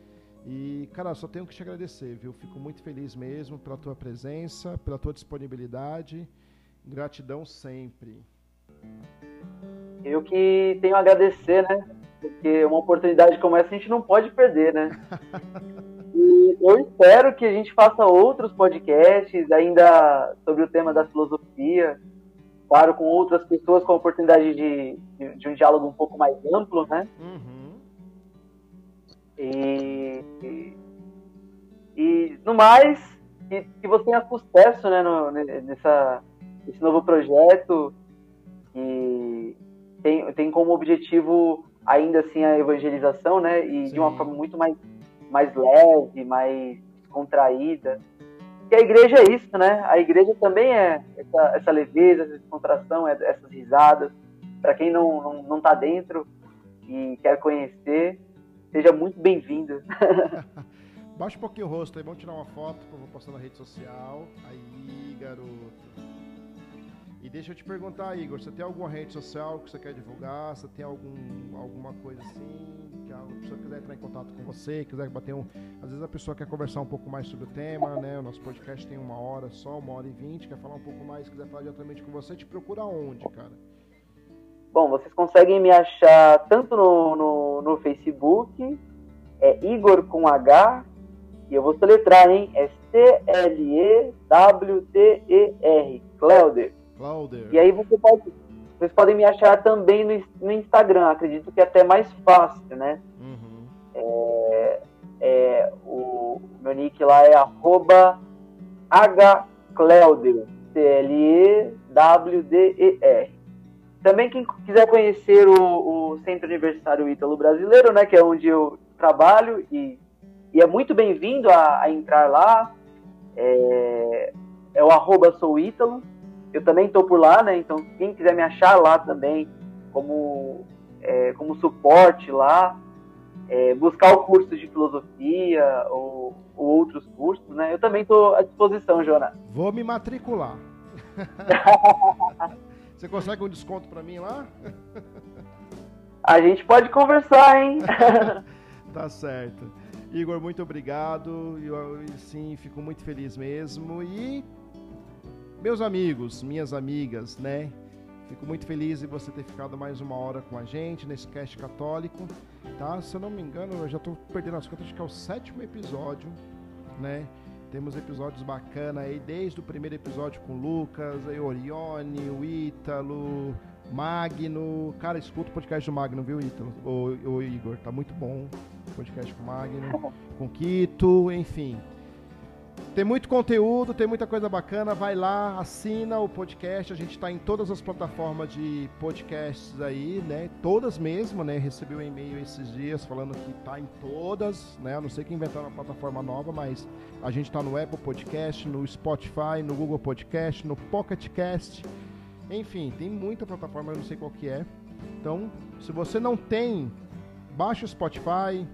E, cara, só tenho que te agradecer, viu? Fico muito feliz mesmo pela tua presença, pela tua disponibilidade. Gratidão sempre. Eu que tenho a agradecer, né? porque uma oportunidade como essa a gente não pode perder, né? E eu espero que a gente faça outros podcasts ainda sobre o tema da filosofia, claro, com outras pessoas com a oportunidade de, de, de um diálogo um pouco mais amplo, né? Uhum. E, e, e, no mais, que, que você tenha sucesso né, no, nessa, nesse novo projeto que tem, tem como objetivo ainda assim a evangelização, né? E Sim. de uma forma muito mais, mais leve, mais contraída. E a igreja é isso, né? A igreja também é essa, essa leveza, essa descontração, é, essas risadas. Para quem não, não, não tá dentro e quer conhecer, seja muito bem-vindo. Baixa um pouquinho o rosto aí, vamos tirar uma foto que eu vou postar na rede social. Aí, garoto. E deixa eu te perguntar, Igor, você tem alguma rede social que você quer divulgar? Você tem algum, alguma coisa assim? Que a pessoa quiser entrar em contato com você, quiser bater um. Às vezes a pessoa quer conversar um pouco mais sobre o tema, né? O nosso podcast tem uma hora só, uma hora e vinte, quer falar um pouco mais, quiser falar diretamente com você, te procura onde, cara? Bom, vocês conseguem me achar tanto no, no, no Facebook, é Igor com H, e eu vou soletrar, hein? É C-L-E-W-T-E-R, Cleuder. Clauder. E aí você pode, vocês podem me achar também no, no Instagram, acredito que é até mais fácil, né? Uhum. É, é, o meu nick lá é arroba hcleuder, C-L-E-W-D-E-R. Também quem quiser conhecer o, o Centro Universitário Ítalo Brasileiro, né, que é onde eu trabalho e, e é muito bem-vindo a, a, entrar lá, é, é o arroba sou Ítalo, eu também estou por lá, né? Então, quem quiser me achar lá também, como, é, como suporte lá, é, buscar o curso de filosofia ou, ou, outros cursos, né? Eu também estou à disposição, Jonas. Vou me matricular. Você consegue um desconto para mim lá? A gente pode conversar, hein? tá certo. Igor, muito obrigado. Eu, sim, fico muito feliz mesmo. E meus amigos, minhas amigas, né? Fico muito feliz de você ter ficado mais uma hora com a gente nesse cast católico, tá? Se eu não me engano, eu já estou perdendo as contas, acho que é o sétimo episódio, né? Temos episódios bacanas aí, desde o primeiro episódio com o Lucas, aí Orione, o Ítalo, Magno. Cara, escuta o podcast do Magno, viu, Ítalo? O, o Igor, tá muito bom. Podcast com o Magno, com o Quito, enfim. Tem muito conteúdo, tem muita coisa bacana. Vai lá, assina o podcast. A gente está em todas as plataformas de podcasts aí, né? Todas mesmo, né? Recebi um e-mail esses dias falando que está em todas, né? Eu não sei quem inventou uma plataforma nova, mas a gente está no Apple Podcast, no Spotify, no Google Podcast, no Pocket Cast. Enfim, tem muita plataforma, eu não sei qual que é. Então, se você não tem, baixa o Spotify,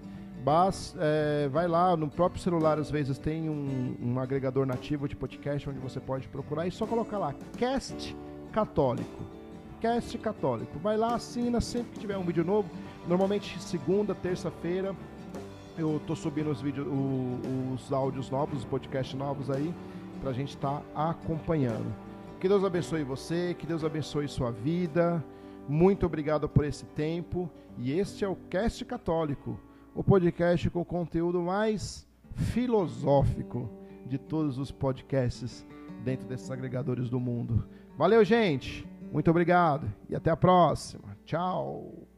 Bas, é, vai lá, no próprio celular às vezes tem um, um, agregador nativo de podcast onde você pode procurar e só colocar lá, Cast Católico. Cast Católico. Vai lá, assina sempre que tiver um vídeo novo. Normalmente segunda, terça-feira eu tô subindo os vídeos, os áudios novos, os podcasts novos aí. para a gente estar tá acompanhando. Que Deus abençoe você, que Deus abençoe sua vida. Muito obrigado por esse tempo. E este é o Cast Católico, o podcast com conteúdo mais filosófico de todos os podcasts dentro desses agregadores do mundo. Valeu, gente! Muito obrigado e até a próxima. Tchau!